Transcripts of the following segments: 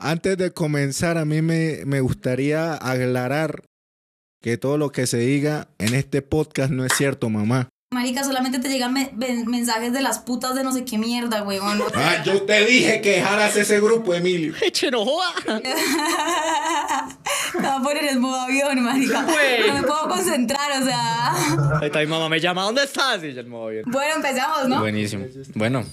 Antes de comenzar, a mí me, me gustaría aclarar que todo lo que se diga en este podcast no es cierto, mamá. Marica, solamente te llegan me- mensajes de las putas de no sé qué mierda, huevón. Ah, yo te dije que dejaras ese grupo, Emilio. Eche, no joda. Me voy a poner el modo avión, marica. Güey. No me puedo concentrar, o sea. Ahí está mi mamá, me llama, ¿dónde estás? Y me voy bien. Bueno, empezamos, ¿no? Buenísimo. Bueno,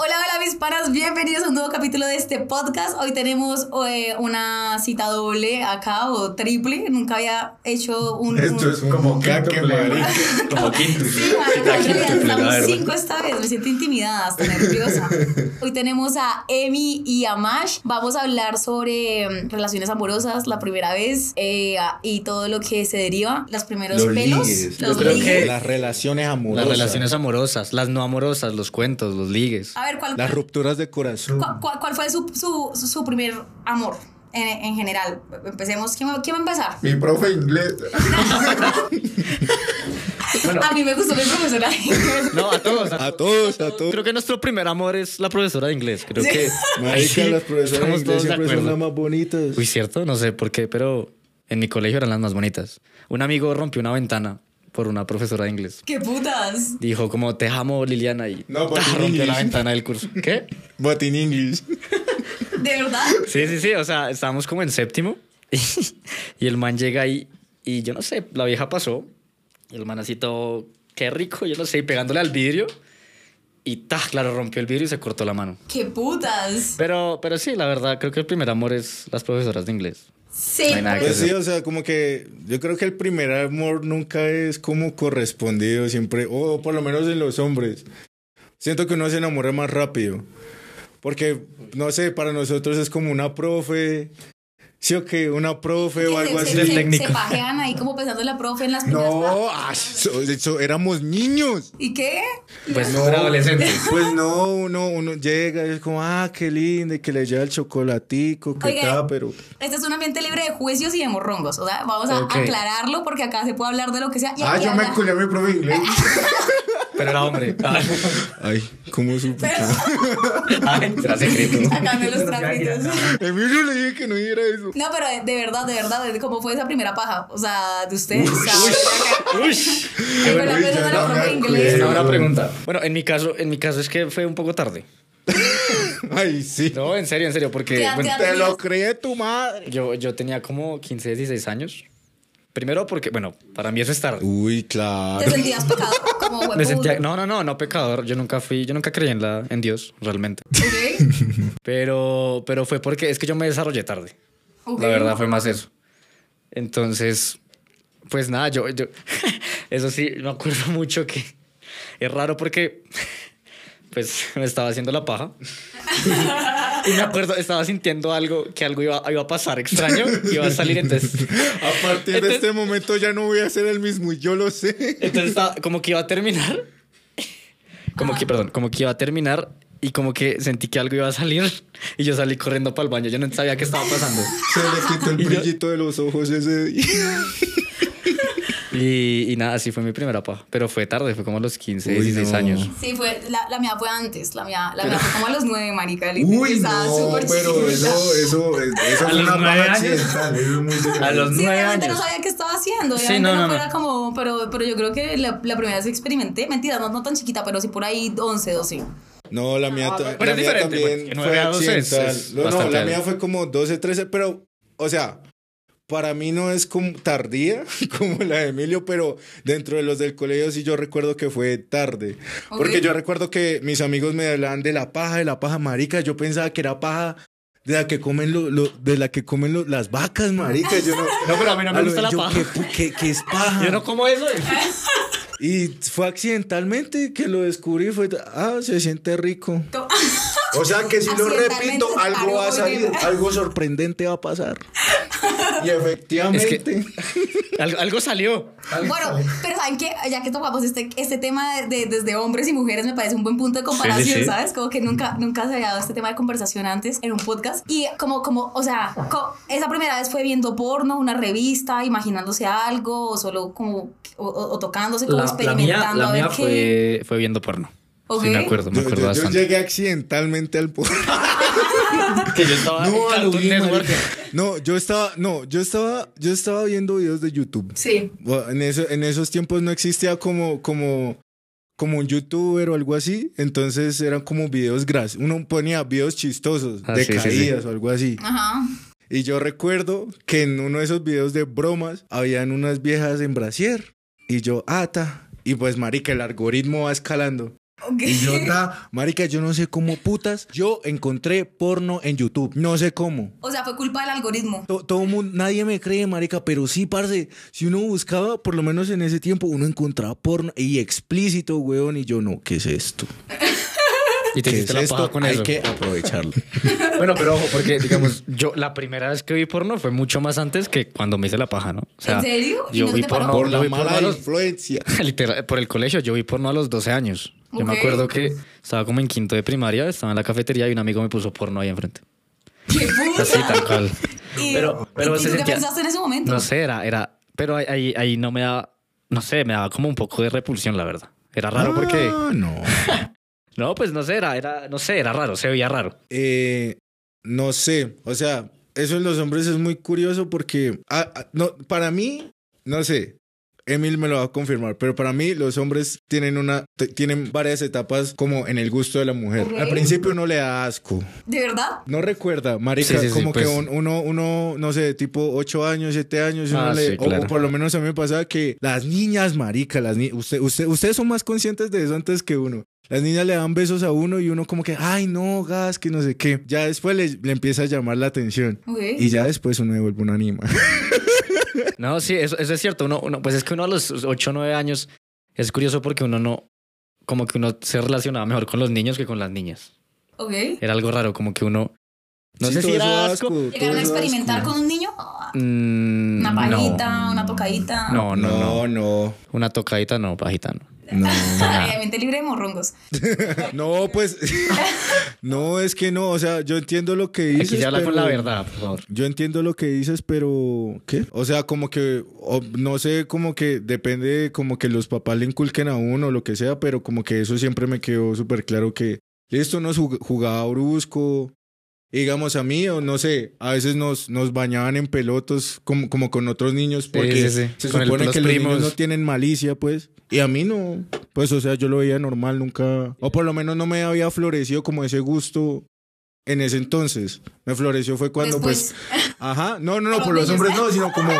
Hola, hola, mis panas. Bienvenidos a un nuevo capítulo de este podcast. Hoy tenemos eh, una cita doble acá o triple. Nunca había hecho un. Esto un- es como marica. como. Sí, quíntuple, estamos verdad. cinco esta vez, me siento intimidada, hasta nerviosa. Hoy tenemos a Emi y a Mash. Vamos a hablar sobre mm, relaciones amorosas, la primera vez eh, y todo lo que se deriva, los primeros Los pelos, ligues. los Yo creo ligues. que- Las relaciones Las amorosas. relaciones amorosas, las no amorosas, los cuentos, los ligues. A ver, ¿cuál, Las rupturas de corazón. cuál, cuál- cuál fue su, su, su- primer amor en, en general? Empecemos. ¿Quién, va- quién va a empezar? Mi profe inglés. A mí me gustó mi profesora. No, a todos. A todos, a todos. Creo que nuestro primer amor es la profesora de inglés. Creo Sí. que. Marica, las profesoras de estamos inglés todos de siempre son acuerdo. las más bonitas. Uy, cierto, no sé por qué, pero en mi colegio eran las más bonitas. Un amigo rompió una ventana por una profesora de inglés. ¡Qué putas! Dijo como te amo Liliana y No, ¡ta! but in rompió la English. ventana del curso. ¿Qué? But in English. ¿De verdad? Sí, sí, sí, o sea, estábamos como en séptimo y, y el man llega ahí y yo no sé, la vieja pasó y el man así todo, qué rico, yo no sé, y pegándole al vidrio y ta, claro, rompió el vidrio y se cortó la mano. ¡Qué putas! Pero, pero sí, la verdad, creo que el primer amor es las profesoras de inglés. Sí, No Pues sí, o sea, como que yo creo que el primer amor nunca es como correspondido siempre, o por lo menos en los hombres. Siento que uno se enamora más rápido. Porque, no sé, para nosotros es como una profe, sí o que una profe o algo se, así. se, Del técnico. se pajean ahí como pensando en la profe en las No, ah, eso- eso- éramos niños. ¿Y qué? Pues no era adolescente. Pues no, uno, uno llega y es como, ah, qué lindo, y que le lleva el chocolatico, que Oiga, tal, pero... Este es un ambiente libre de juicios y de morrongos. O sea, vamos a aclararlo porque acá se puede hablar de lo que sea. Y Ah, yo me culé a mi profe. Pero era hombre. Ay, ¿cómo supo? Ay, era secreto. Acá me los trapitos. Emilio le dije que no diera eso. No, pero de, de verdad, de verdad, de cómo fue esa primera paja. O sea, de ustedes. o sea, Uy, que fue la Uy, persona ya de la no me inglés. es una buena pregunta. Bueno, en mi caso, en mi caso es que fue un poco tarde. Ay, sí. No, en serio, en serio, porque ¿Qué edad- bueno, Te lo cree tu madre. yo, yo tenía como 15, 16 años. Primero porque, bueno, para mí eso es tarde. Uy, claro. ¿Te sentías pecado? Como Me sentía, no, no, no, no pecador. Yo nunca fui, yo nunca creí en la, en Dios, realmente. Ok. Pero, pero fue porque es que yo me desarrollé tarde. ok. La verdad fue más eso. Entonces, pues nada, yo, yo, eso sí, me acuerdo mucho que es raro porque, pues, me estaba haciendo la paja. Y me acuerdo, estaba sintiendo algo, que algo iba, iba a pasar extraño, iba a salir, entonces, A partir de este momento ya no voy a ser el mismo y yo lo sé. entonces estaba, como que iba a terminar, como que, perdón, como que iba a terminar y como que sentí que algo iba a salir y yo salí corriendo para el baño, yo no sabía qué estaba pasando. Se le quitó el Y yo- brillito de los ojos ese día. Y, y nada, así fue mi primera paja, pero fue tarde, fue como a los 15, Uy, 16 no. años. Sí, fue, la, la mía fue antes, la mía, la mía fue como a los nueve, marica. Uy, Estaba no, pero chiquita. eso, eso, eso A fue los una nueve paja años. accidental. A los Sí, nueve obviamente años. no sabía qué estaba haciendo. Sí, no, no, no, fuera como, pero, pero yo creo que la, la primera vez que experimenté, mentira, no, no tan chiquita, pero sí por ahí 11, 12. No, la mía, pero la es mía diferente, también porque fue accidental. No, la mía fue como 12, 13, pero, o sea, para mí no es como tardía como la de Emilio, pero dentro de los del colegio sí yo recuerdo que fue tarde. Porque yo recuerdo que mis amigos me hablaban de la paja, de la paja marica, yo pensaba que era paja de la que comen lo, lo- de la que comen lo- las vacas, marica. Yo no, No, pero a mí no me gusta la yo, paja. ¿qué, pu- qué- qué es paja? Yo no como eso. Y fue accidentalmente que lo descubrí, fue, ah, se siente rico. O sea que si lo repito, algo va a salir, algo sorprendente va a pasar. Y efectivamente. Algo, algo salió. Bueno, pero saben que ya que tocamos este, este tema de, de- desde hombres y mujeres me parece un buen punto de comparación, Sí, sí. ¿sabes? Como que nunca, nunca se había dado este tema de conversación antes en un podcast. Y como, como, o sea, co- esa primera vez fue viendo porno, una revista, imaginándose algo, o solo como, o, o- o tocándose, como La, la mía, experimentando la a ver mía qué. fue, fue viendo porno. Ok. Sí, me acuerdo, me Yo, acuerdo yo- yo bastante. llegué accidentalmente al porno. Que yo estaba No, a lo Cartoon bien, Network. marica. No, yo estaba, no, yo estaba, yo estaba viendo videos de YouTube. Sí. Bueno, En, eso, en esos tiempos no existía como, como, como un youtuber o algo así. Entonces eran como videos gras. Uno ponía videos chistosos Ah, de sí, sí, sí. caídas o algo así. Ajá. Y yo recuerdo que en uno de esos videos de bromas habían unas viejas en brasier. Y yo, ata. Y pues, marica, el algoritmo va escalando. Y yo, ta, marica, yo no sé cómo putas. Yo encontré porno en YouTube. No sé cómo. O sea, fue culpa del algoritmo. To- Todo mundo, nadie me cree, marica, pero sí, parce, si uno buscaba, por lo menos en ese tiempo, uno encontraba porno y explícito, weón, y yo no, ¿qué es esto? Y te ¿Qué hiciste es la esto? paja con Hay eso. que aprovecharlo. Bueno, pero ojo, porque digamos, yo la primera vez que vi porno fue mucho más antes que cuando me hice la paja, ¿no? O ¿En serio? ¿Y Yo no vi te porno, Por la vi porno mala a los, influencia. literal, por el colegio, yo vi porno a los 12 años. Yo me Ok. acuerdo que estaba como en quinto de primaria, estaba en la cafetería y un amigo me puso porno ahí enfrente. ¡Qué puta! Así, tal cual. Y- Pero- pero ¿y se tú qué sentía- pensaste en ese momento? No sé, era, era, pero ahí, ahí, ahí no me daba, no sé, me daba como un poco de repulsión, la verdad. Era raro porque, Ah, no. No, pues no sé, era, era, no sé, era raro, se veía raro. Eh, no sé, o sea, eso en los hombres es muy curioso porque, ah, ah, no, para mí, no sé, Emil me lo va a confirmar, pero para mí los hombres tienen una, tienen varias etapas como en el gusto de la mujer. Ok. Al principio uno le da asco. ¿De verdad? No recuerda, marica, Sí, sí, sí, como pues. que un- uno, uno, no sé, tipo 8 años, 7 años, uno Ah, le- sí, o- claro. o, por lo menos a mí me pasaba que las niñas, marica, las ni- usted, usted, ustedes son más conscientes de eso antes que uno. Las niñas le dan besos a uno y uno como que, ay, no, gas, que no sé qué. Ya después le, le empieza a llamar la atención. Ok. Y ya después uno devuelve una anima. No, sí, eso, eso es cierto. Uno, uno, pues es que uno a los 8 o 9 años es curioso porque uno no, como que uno se relacionaba mejor con los niños que con las niñas. Ok. Era algo raro, como que uno, no Sí, sé si era asco. todo ¿Llegaron a experimentar asco. con un niño? Mm, Una no. pajita, una tocadita. No, no, no, No, no, Una tocadita, no, pajita, no. no. Obviamente libre de morrongos. No, pues, no, es que no, o sea, yo entiendo lo que dices. Aquí se habla con la verdad, por favor. Yo entiendo lo que dices, pero ¿qué? O sea, como que o- no sé, como que depende como que los papás le inculquen a uno o lo que sea, pero como que eso siempre me quedó súper claro que listo nos jug- jugaba brusco. Digamos a mí, o no sé, a veces nos, nos bañaban en pelotos como, como con otros niños, porque sí, sí. se Con el- supone los que los primos. niños no tienen malicia, pues. Y a mí no, pues, o sea, yo lo veía normal, nunca, o por lo menos no me había florecido como ese gusto en ese entonces. Me floreció fue cuando, pues, Después. Ajá, no, no, no, Por los hombres no, sino como,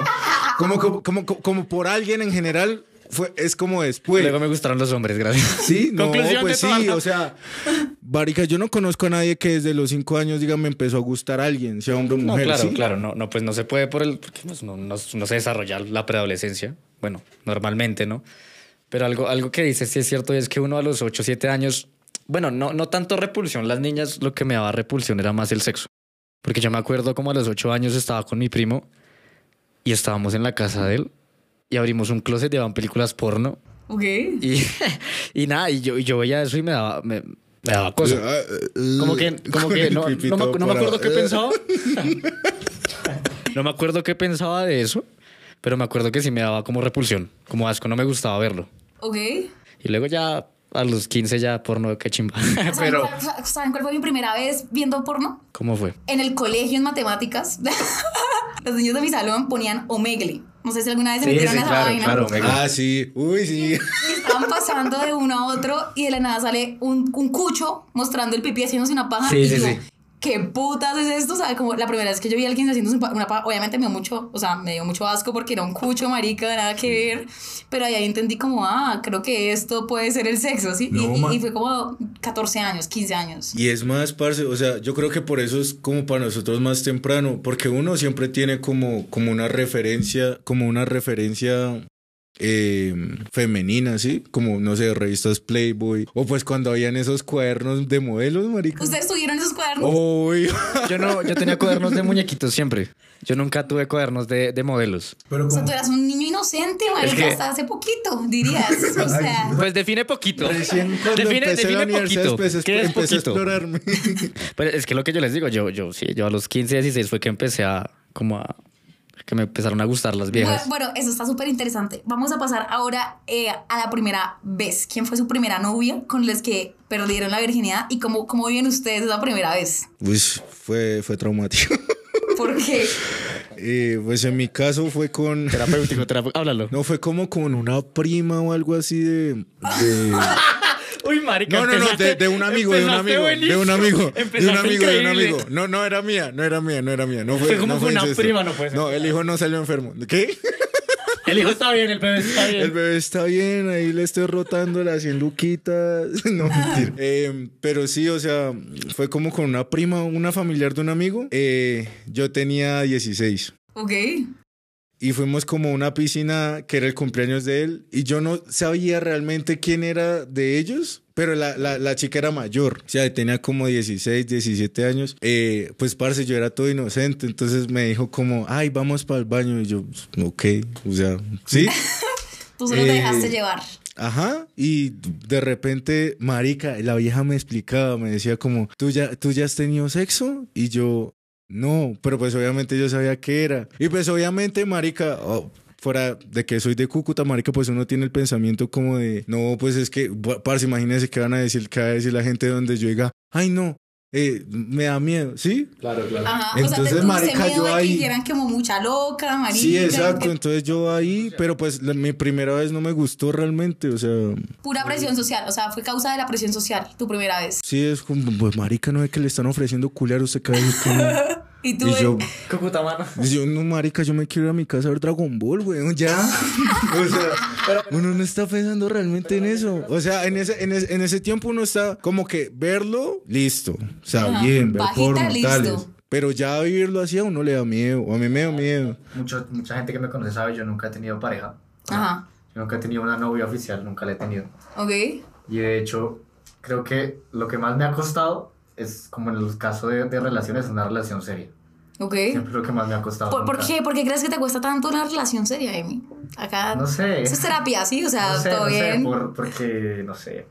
como, como, como, como, como por alguien en general, fue, es como después. Luego me gustaron los hombres, gracias. Sí, no, Conclusión pues toda sí, la- o sea, Barica, yo no conozco a nadie que desde los cinco años, diga, me empezó a gustar a alguien, sea hombre o No, mujer, claro, ¿sí? claro, no, no, pues no se puede por el, porque pues no, no, no se desarrolla la preadolescencia, bueno, normalmente, ¿no? Pero algo, algo que dices sí es cierto y es que uno a los 8 o 7 años, bueno, no, no tanto repulsión, las niñas lo que me daba repulsión era más el sexo, porque yo me acuerdo como a los 8 años estaba con mi primo y estábamos en la casa de él y abrimos un closet, llevaban películas porno Ok. y, y nada, y yo, y yo veía eso y me daba, me, me daba cosa. Como que, como que el no, pipí no me, no me acuerdo qué pensaba. No me acuerdo qué pensaba de eso, pero me acuerdo que sí me daba como repulsión, como asco, no me gustaba verlo. Ok. Y luego ya a los 15 ya porno, qué chimba. ¿Saben, Pero, cuál, ¿Saben cuál fue mi primera vez viendo porno? ¿cómo fue? En el colegio en matemáticas, los niños de mi salón ponían Omegle. No sé si alguna vez se Sí, metieron sí, a esa claro, vaina. claro. Omega. Ah, sí, uy, sí. Y estaban pasando de uno a otro y de la nada sale un, un cucho mostrando el pipí haciéndose una paja. Sí, y sí, yo, sí. ¿Qué putas es esto? O sea, como la primera vez que yo vi a alguien pa- una paja, obviamente me dio mucho, o sea, me dio mucho asco porque era un cucho, marica, nada que ver. Pero ahí entendí como, ah, creo que esto puede ser el sexo, ¿sí? No, y, y fue como 14 años, 15 años. Y es más, parce, o sea, yo creo que por eso es como para nosotros más temprano, porque uno siempre tiene como, como una referencia, como una referencia eh, femenina, ¿sí? Como, no sé, revistas Playboy, o pues cuando habían esos cuadernos de modelos, marica. ¿Ustedes tuvieron esos cuadernos? Uy. Yo no, yo tenía cuadernos de muñequitos siempre. Yo nunca tuve cuadernos de, de modelos. Pero O sea, tú eras un niño inocente, marica, que- hasta hace poquito, dirías. O sea, Pues define poquito. Recién cuando define empecé la define poquito. empecé, ¿Qué es empecé a poquito? explorarme. Pero es que lo que yo les digo, yo, yo sí, yo a los 15, 16 fue que empecé a como a que me empezaron a gustar las viejas. Bueno, bueno, eso está súper interesante. Vamos a pasar ahora eh, a la primera vez. ¿Quién fue su primera novia con los que perdieron la virginidad y cómo, cómo viven ustedes esa primera vez? Uy, fue, fue traumático. ¿Por qué? Eh, pues en mi caso fue con... Terapéutico, terapéutico. Háblalo. No, fue como con una prima o algo así de... de- Uy, marica. No, no, no, de, un amigo, de un amigo, de un amigo, de un amigo, de un amigo. No, no era mía, no era mía, no era mía. No fue, Fue como no con una incesto. prima, no puede ser. No, el hijo no salió enfermo. ¿Qué? El hijo está bien, el bebé está bien. El bebé está bien, ahí le estoy rotando las 100 luquitas. No, mentira. Eh, pero sí, o sea, fue como con una prima, una familiar de un amigo. Eh, yo tenía 16. Ok. Y fuimos como a una piscina que era el cumpleaños de él. Y yo no sabía realmente quién era de ellos. Pero la, la, la chica era mayor. O sea, tenía como 16, 17 años. Eh, pues, parce, yo era todo inocente. Entonces me dijo como, ay, vamos para el baño. Y yo, ok, o sea, sí. Tú solo te Eh, dejaste llevar. Ajá, y de repente, marica, la vieja me explicaba, me decía como, ¿tú ya, ¿tú ya has tenido sexo? Y yo, no, pero pues obviamente yo sabía qué era. Y pues obviamente, marica, oh, fuera de que soy de Cúcuta, marica, pues uno tiene el pensamiento como de, no, pues es que, parce, imagínense que van a decir, que va a decir la gente donde yo diga, ay no, eh, me da miedo, ¿sí? Claro, claro. Ajá. o sea, entonces, te tuviste marica, miedo yo de que ahí- dijeran como mucha loca, marica. Sí, exacto, que- entonces yo ahí, pero pues la- mi primera vez no me gustó realmente, o sea... Pura presión social. O sea, fue causa de la presión social tu primera vez. Sí, es como, pues marica, no es que le están ofreciendo culiar, usted que no. Y tú, Y yo, Cúcuta, mano. y yo, no, marica, yo me quiero ir a mi casa a ver Dragon Ball, weón, ya. O sea, uno no está pensando realmente en eso. O sea, en ese, en ese, en ese tiempo uno está como que verlo, listo. O sea, Ajá. bien, ver porno, tales. Pero ya vivirlo así a uno le da miedo, o a mí me da miedo. Mucho, mucha gente que me conoce sabe, yo nunca he tenido pareja. Ajá. Yo nunca he tenido una novia oficial, nunca la he tenido. Ok. Y de hecho, creo que lo que más me ha costado es, como en el caso de, de relaciones, una relación seria. Ok. Siempre lo que más me ha costado. ¿Por, por qué? ¿Por qué crees que te cuesta tanto una relación seria, Emi? Acá. No sé. Eso es terapia, ¿sí? O sea, no sé, todo no sé, bien. por- porque, no sé.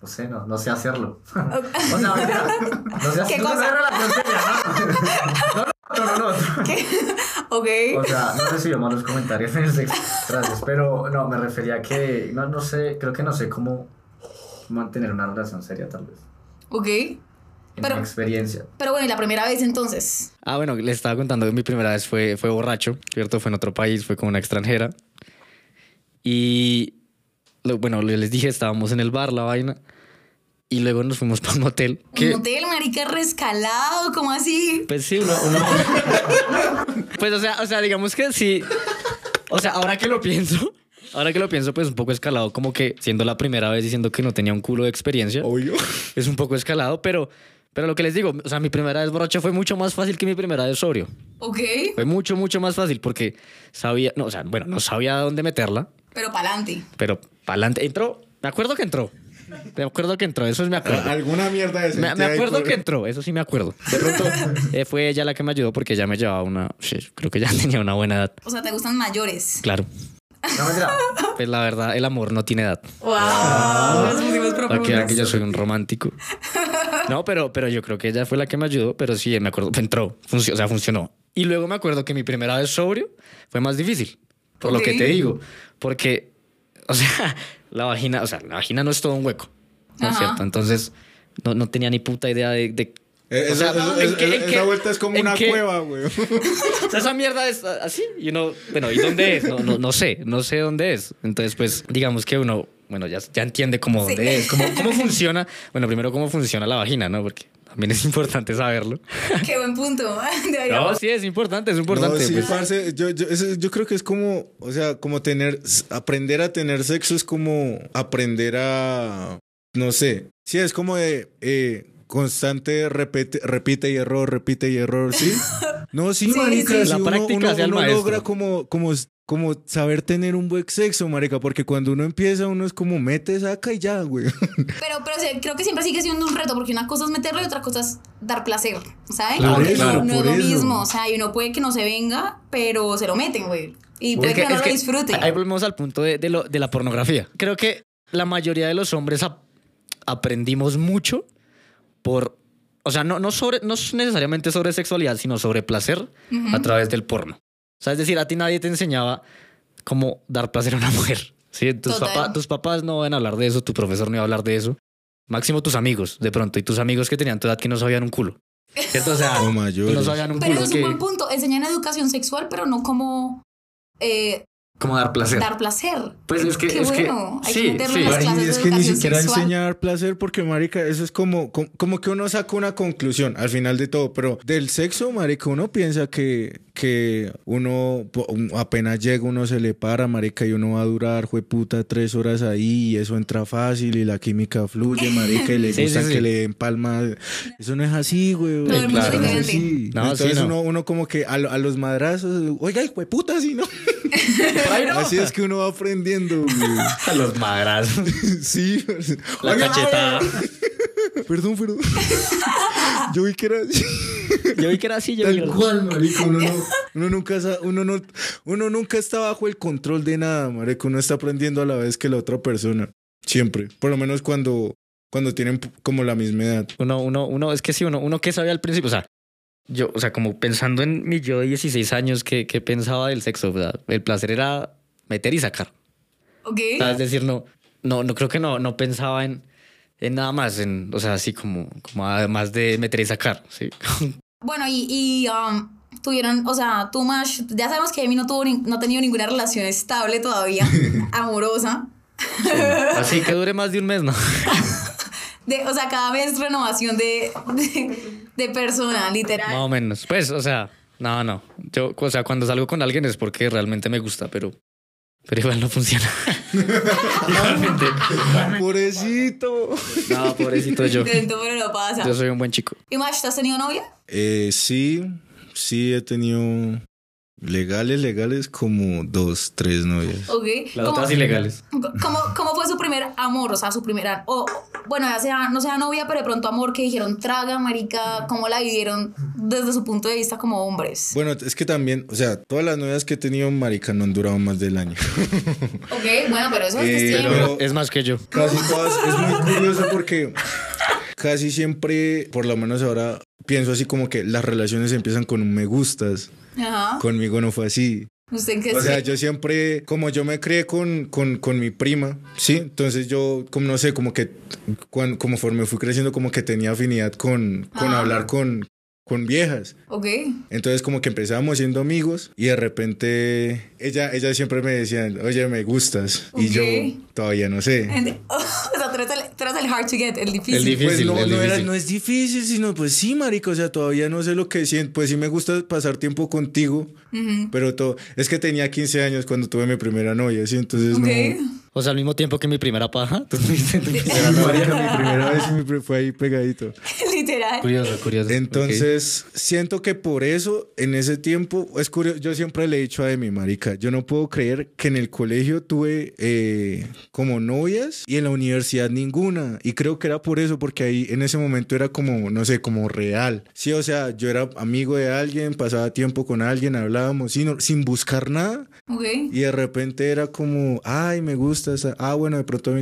No sé, no, no sé hacerlo. o sea, no sé ¿Qué hacer- no sé cosa? relación seria, ¿no? No, no, no, no. ¿Qué? ok. O sea, no recibo malos comentarios en el sexo. Gracias, pero no, me refería a que, no, no sé, creo que no sé cómo mantener una relación seria, tal vez. Ok. Pero- mi experiencia. Pero bueno, y la primera vez entonces. Ah, bueno, les estaba contando que mi primera vez fue, fue borracho, ¿cierto? Fue en otro país, fue con una extranjera. Y, lo- bueno, les dije, estábamos en el bar, la vaina. Y luego nos fuimos para un hotel. Un Que, hotel, marica, rescalado, ¿cómo así? pues sí, uno, uno- pues, o sea, o sea, digamos que sí. O sea, ahora que lo pienso, ahora que lo pienso, pues un poco escalado, como que siendo la primera vez diciendo que no tenía un culo de experiencia. Obvio. Es un poco escalado, pero, pero lo que les digo, o sea, mi primera vez borracho fue mucho más fácil que mi primera vez sobrio. Ok. Fue mucho, mucho más fácil porque sabía, no, o sea, bueno, no sabía dónde meterla, Pero para adelante. pero para adelante entró. Me acuerdo que entró. Me acuerdo que entró, eso sí me acuerdo. Alguna mierda de Me, me acuerdo que entró, eso sí me acuerdo. De pronto eh, fue ella la que me ayudó porque ella me llevaba una, creo que ya tenía una buena edad. O sea, te gustan mayores. Claro, No, pues la verdad, el amor no tiene edad. ¡Wow! Nos pusimos vean que profundos. yo soy un romántico. No, pero, pero yo creo que ella fue la que me ayudó, pero sí, me acuerdo, entró, funcionó, o sea, funcionó. Y luego me acuerdo que mi primera vez sobrio fue más difícil, por lo que te digo, porque, o sea, la vagina, o sea, la vagina no es todo un hueco, ¿no es cierto? Entonces, no, no tenía ni puta idea de... de- o sea, esa, ¿en esa- qué- en esa qué- vuelta es como una qué- cueva, güey. o sea, esa mierda es así y uno, bueno, ¿y dónde es? No, no, no sé, no sé dónde es. Entonces, pues, digamos que uno, bueno, ya, ya entiende cómo Sí. dónde es, cómo, cómo funciona. Bueno, primero cómo funciona la vagina, ¿no? Porque también es importante saberlo. Qué buen punto. No, sí, es importante, es importante. No, sí, pues. parce, yo, yo, eso- yo creo que es como, o sea, como tener, aprender a tener sexo es como aprender a, no sé, sí, es como de eh, constante repite, repite y error, repite y error, ¿sí? No, sí, Sí, marica, sí. sí, La uno, práctica uno- uno logra como, como, como saber tener un buen sexo, marica, porque cuando uno empieza, uno es como mete, saca y ya, güey. Pero, pero creo que siempre sigue siendo un reto, porque una cosa es meterlo y otra cosa es dar placer, ¿sabes? Claro, Porque claro, no, es lo eso. mismo, o sea, y uno puede que no se venga, pero se lo meten, güey. Y puede que, que- no lo que disfrute. Ahí volvemos al punto de, de lo, de la pornografía. Creo que la mayoría de los hombres ap- aprendimos mucho por, o sea, no, no, sobre, no necesariamente sobre sexualidad, sino sobre placer a través del porno. O sea, es decir, a ti nadie te enseñaba cómo dar placer a una mujer. ¿sí? Tus, papá- tus papás no van a hablar de eso, tu profesor no iba a hablar de eso. Máximo tus amigos, de pronto, y tus amigos que tenían tu edad que no sabían un culo. ¿Cierto? O sea, O que mayores. no sabían un Pero culo. eso es un Que, buen punto. Enseñan educación sexual, pero no como eh, ¿Cómo dar placer? dar placer. Pues es que- Qué es que-. Hay sí, que meterlo sí. en las Ay, clases es de que ni siquiera sexual. enseñar placer porque, marica, eso es como, como, como que uno saca una conclusión al final de todo, pero del sexo, marica, uno piensa que, que uno apenas llega, uno se le para, marica, y uno va a durar, jueputa, tres horas ahí y eso entra fácil y la química fluye, marica, y le Sí, gusta sí, sí. que le den palma. Eso no es así, güey. No es así. No, sí, Entonces no. Uno, uno como que a, lo- a los madrazos, oiga, jueputa, así, ¿no? Así es que uno va aprendiendo, güey. a los madrazos. Sí, La Oiga, cachetada. Perdón, perdón. Yo vi que era así. Yo vi que era así, yo vi que Tal era- cual, marico. Uno, no, uno, nunca, uno, no, uno nunca está bajo el control de nada, marico. Uno está aprendiendo a la vez que la otra persona. Siempre. Por lo menos cuando, cuando tienen como la misma edad. Uno, uno, uno, es que sí, uno, uno que sabía al principio, o sea, yo, o sea, como pensando en mi yo de 16 años, que, que pensaba del sexo, ¿verdad? El placer era meter y sacar. Ok. O sea, es decir, no, no, no creo que no, no pensaba en, en nada más, en, o sea, así como, como además de meter y sacar, ¿sí? Bueno, y, y um, tuvieron, o sea, tú, Mash, ya sabemos que Emi no, tuvo ni- no ha tenido ninguna relación estable todavía, amorosa. Así que dure más de un mes, ¿no? De, o sea, cada vez renovación de, de, de persona, literal. Más o menos. Pues, o sea, no, no. Yo, o sea, cuando salgo con alguien es porque realmente me gusta, pero, pero igual no funciona. Igualmente. Pobrecito. No, pobrecito yo. Intento, pero no pasa. Yo soy un buen chico. ¿Y Mash, tú has tenido novia? Eh, sí, sí he tenido legales, legales como dos, tres novias. Ok. Las ¿Cómo- otras ilegales. ¿Cómo, ¿Cómo fue su primer amor? O sea, su primera. O, bueno, ya sea, no sea novia, pero de pronto amor que dijeron, traga, marica. ¿Cómo la vivieron desde su punto de vista como hombres? Bueno, es que también, o sea, todas las novias que he tenido, marica, no han durado más del año. Ok, bueno, pero eso es Eh, pero- Es más que yo. Casi todas, es muy curioso porque casi siempre, por lo menos ahora, pienso así como que las relaciones empiezan con un me gustas. Ajá. Conmigo no fue así. ¿Usted qué O sea, sí? yo siempre, como yo me crié con, con, con mi prima, ¿sí? Entonces yo, como no sé, como que, cuan- conforme fui creciendo, como que tenía afinidad con, con Ah. hablar con, con viejas. Ok. Entonces como que empezábamos siendo amigos y de repente ella, ella siempre me decía, oye, me gustas. Y yo todavía no sé. o sea, tú eres, el, tú eres el hard to get, el difícil. El difícil. Pues no, el no, era- difícil. no es difícil, sino pues sí, marico, o sea, todavía no sé lo que siento, pues sí me gusta pasar tiempo contigo, Pero todo, es que tenía 15 años cuando tuve mi primera novia, sí, entonces Ok. no... O sea, al mismo tiempo que mi primera paja. Tú tuviste tu Era primera novia. marica, mi primera vez fue ahí pegadito. Literal. Curioso, curioso. Entonces, siento que por eso, en ese tiempo, es curioso, yo siempre le he dicho a Emi, marica, yo no puedo creer que en el colegio tuve eh, como novias y en la universidad ninguna. Y creo que era por eso, porque ahí en ese momento era como, no sé, como real. Sí, o sea, yo era amigo de alguien, pasaba tiempo con alguien, hablábamos sin, sin buscar nada. Y de repente era como, ay, me gusta esa. Ah, bueno, de pronto,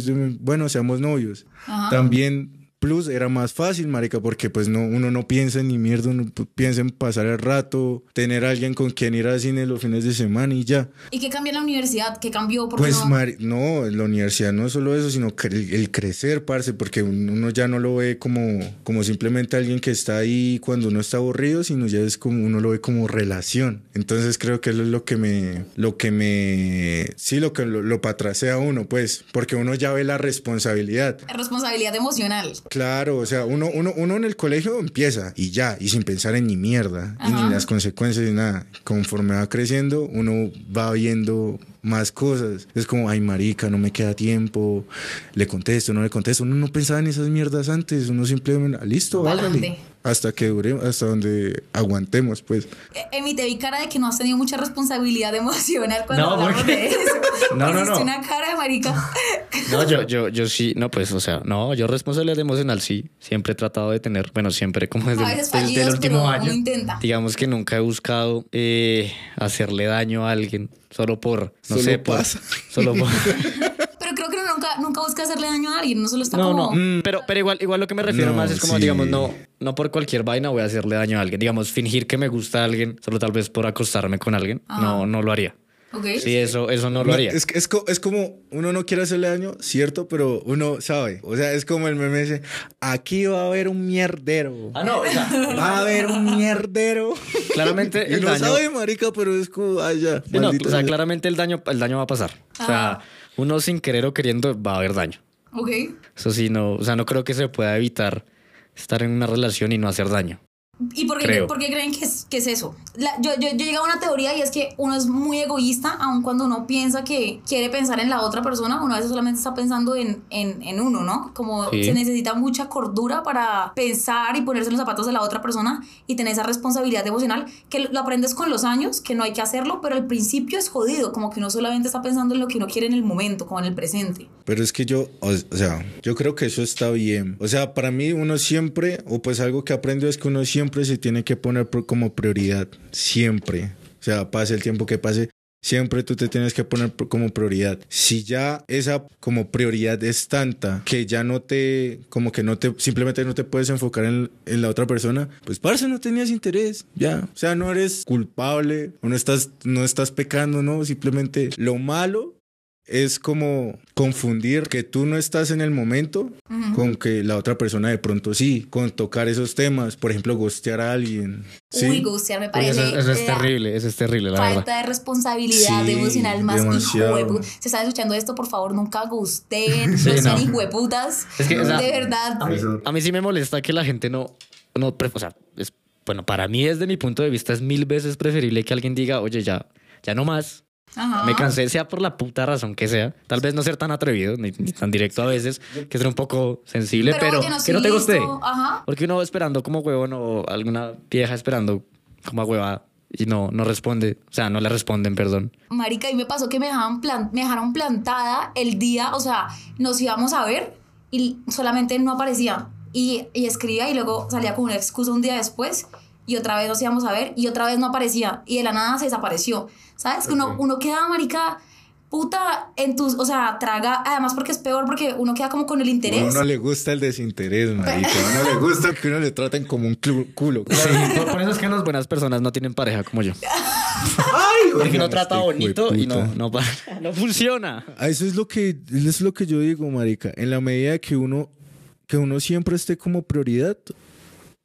bueno, seamos novios. Ajá. También Plus era más fácil, marica, porque pues no, uno no piensa en ni mierda, uno piensa en pasar el rato, tener a alguien con quien ir al cine los fines de semana y ya. ¿Y qué cambió en la universidad? ¿Qué cambió? ¿Por Pues no? mari- no, la universidad no es solo eso, sino que el, el crecer, parce, porque un- uno ya no lo ve como, como simplemente alguien que está ahí cuando uno está aburrido, sino ya es como uno lo ve como relación. Entonces creo que eso es lo que me, lo que me, sí, lo que lo, lo patracea a uno, pues, porque uno ya ve la responsabilidad. Responsabilidad emocional. Claro, o sea, uno, uno, uno en el colegio empieza y ya, y sin pensar en ni mierda, y ni las consecuencias ni nada. Conforme va creciendo, uno va viendo más cosas. Es como, ay, marica, no me queda tiempo, le contesto, no le contesto. Uno no pensaba en esas mierdas antes, uno simplemente, "Ah, listo, hágale. Hasta que dure, hasta donde aguantemos, pues. Eh, Emi, te vi cara de que no has tenido mucha responsabilidad emocional cuando No, hablamos porque- de eso. No, no, no. una cara de marica. No, yo, yo, yo sí, no, pues, o sea, no, yo responsabilidad emocional sí, siempre he tratado de tener, bueno, siempre como desde, el- desde el fallidos, último pero año. intenta. Digamos que nunca he buscado eh, hacerle daño a alguien, solo por, no Solo sé, por- solo por... Pero creo que uno nunca, busca hacerle daño a alguien, no solo está No, como... no. Pero, pero igual, igual lo que me refiero No, más es como, sí. digamos, no, no por cualquier vaina voy a hacerle daño a alguien. Digamos, fingir que me gusta a alguien, solo tal vez por acostarme con alguien, no, no lo haría. Ok. Sí, eso, eso no lo haría. es, es, co- es como uno no quiere hacerle daño, cierto, pero uno sabe. O sea, es como el meme ese, aquí va a haber un mierdero. Ah, no, o sea, Va a haber un mierdero. claramente Y el no daño... sabe, marica, pero es como. Sí, no, o sea, sea. claramente el daño, el daño va a pasar. O sea, uno sin querer o queriendo va a haber daño. Ok. Eso sí, no, o sea, no creo que se pueda evitar estar en una relación y no hacer daño. ¿Y por qué, por qué creen que es, que es eso? La- yo, yo, yo llegué a una teoría y es que uno es muy egoísta, aun cuando uno piensa que quiere pensar en la otra persona, uno a veces solamente está pensando en, en, en uno, ¿no? Como Sí. se necesita mucha cordura para pensar y ponerse en los zapatos de la otra persona y tener esa responsabilidad emocional que lo, lo aprendes con los años, que no hay que hacerlo, pero al principio es jodido, como que uno solamente está pensando en lo que uno quiere en el momento, como en el presente. Pero es que yo, o, o sea, yo creo que eso está bien. O sea, para mí uno siempre, o pues algo que aprendo es que uno siempre se tiene que poner como prioridad. Siempre. O sea, pase el tiempo que pase. Siempre tú te tienes que poner como prioridad. Si ya esa como prioridad es tanta que ya no te, como que no te, simplemente no te puedes enfocar en, en la otra persona, pues parce, no tenías interés, ya. O sea, no eres culpable, no estás, no estás pecando, no. Simplemente lo malo es como confundir que tú no estás en el momento con que la otra persona de pronto sí, con tocar esos temas, por ejemplo, gostear a alguien. ¿sí? Uy, gustear me parece... eso, eso es terrible, eso es terrible, la verdad. falta de responsabilidad Sí, emocional más demasiado. hijuepu- Si están escuchando esto, por favor, nunca gusten, Sí, no sean no. hijueputas. Es que, o sea, de verdad. A mí, a mí sí me molesta que la gente no, no, pre- o sea, es, bueno, para mí desde mi punto de vista es mil veces preferible que alguien diga, oye, ya, ya no más, Ajá. me cansé, sea por la puta razón que sea, tal vez no ser tan atrevido, ni, ni tan directo a veces, que ser un poco sensible, pero, oye, no que no te guste. Ajá. Porque uno va esperando como huevón o alguna vieja esperando como a hueva y no, no responde, o sea, no le responden, perdón. Marica, y me pasó que me dejaron, plan- me dejaron plantada el día, o sea, nos íbamos a ver y solamente no aparecía. Y, y escribía y luego salía con una excusa un día después y otra vez nos íbamos a ver y otra vez no aparecía y de la nada se desapareció. ¿Sabes? Que uno, uno queda, marica, puta, en tus, o sea, traga, además porque es peor porque uno queda como con el A interés. uno le gusta el desinterés, marica. A uno le gusta que uno le traten como un culo. por, por eso es que las buenas personas no tienen pareja como yo. Ay, Porque uno este trata de bonito y no, no, no funciona. Ah, Eso es lo que eso es lo que yo digo, marica. En la medida que uno que uno siempre esté como prioridad,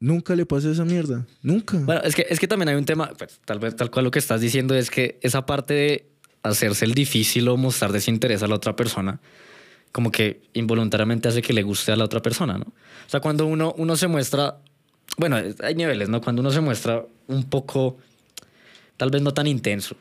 nunca le pasa esa mierda, nunca. Bueno, es que, es que también hay un tema, pues, tal vez tal cual lo que estás diciendo es que esa parte de hacerse el difícil o mostrar desinterés a la otra persona, como que involuntariamente hace que le guste a la otra persona, ¿no? O sea, cuando uno, uno se muestra, bueno, hay niveles, ¿no? Cuando uno se muestra un poco, tal vez no tan intenso.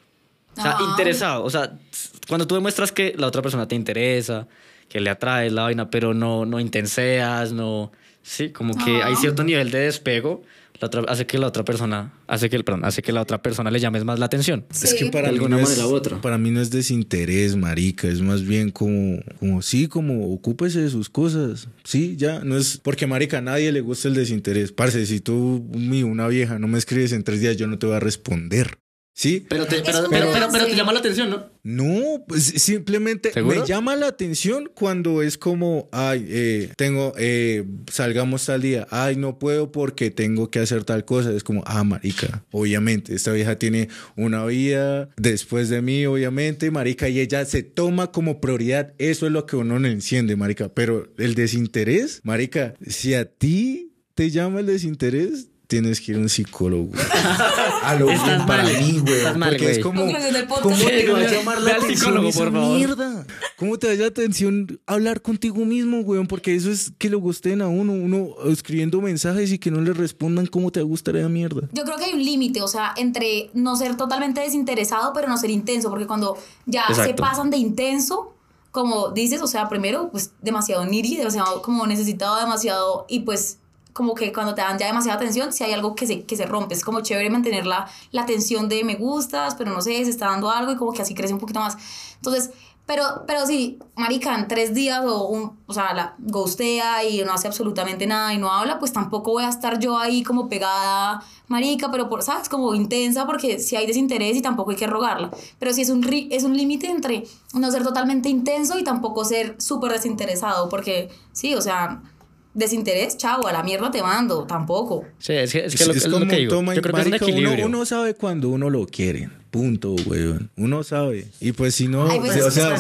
O sea, interesado. O sea, cuando tú demuestras que la otra persona te interesa, que le atraes la vaina, pero no, no intenseas, no... Sí, como que hay Ajá. cierto nivel de despego, la otra, hace que la otra persona, hace que, perdón, hace que la otra persona le llames más la atención. Es que para De mí, alguna no es, manera u otra. para mí no es desinterés, marica, es más bien como, como sí, como ocúpese de sus cosas, sí, ya, no es, porque marica, a nadie le gusta el desinterés, parce, si tú, mi, una vieja, no me escribes en tres días, yo no te voy a responder, ¿sí? Pero te, pero, una pero, pero, pero te llama la atención, ¿no? No, pues simplemente ¿Seguro? me llama la atención cuando es como, ay, eh, tengo, eh, salgamos tal día, ay, no puedo porque tengo que hacer tal cosa. Es como, ah, marica, obviamente, esta vieja tiene una vida después de mí, obviamente, marica, y ella se toma como prioridad. Eso es lo que uno no enciende, marica. Pero el desinterés, marica, si a ti te llama el desinterés, tienes que ir a un psicólogo. a lo Estás bien para mal, mí, güey. estás mal, Porque es güey. como. ¿cómo te va a llamar la atención psicólogo, esa por favor. mierda? ¿Cómo te da la atención hablar contigo mismo, weón? Porque eso es que lo gusten a uno, uno escribiendo mensajes y que no le respondan cómo te gusta esa mierda. Yo creo que hay un límite, o sea, entre no ser totalmente desinteresado, pero no ser intenso, porque cuando ya se pasan de intenso, como dices, o sea, primero, pues demasiado needy, demasiado como necesitado, demasiado, y pues como que cuando te dan ya demasiada atención, si hay algo que se, que se rompe, es como chévere mantener la, la tensión de me gustas, pero no sé, se está dando algo y como que así crece un poquito más. Entonces, Pero, pero sí, marica, en tres días o, un, o sea, la ghostea y no hace absolutamente nada y no habla, pues tampoco voy a estar yo ahí como pegada, marica, pero, por, ¿sabes? Como intensa porque si hay desinterés y tampoco hay que rogarla. Pero sí es un, es un límite entre no ser totalmente intenso y tampoco ser súper desinteresado, porque sí, o sea, desinterés, chao, a la mierda te mando, tampoco. Sí, es que, es que lo, es es lo como que digo. toma- Yo creo que es un uno- sabe cuando uno lo quiere. Punto, weón. Uno sabe. Y pues si no, Ay, pues o sea.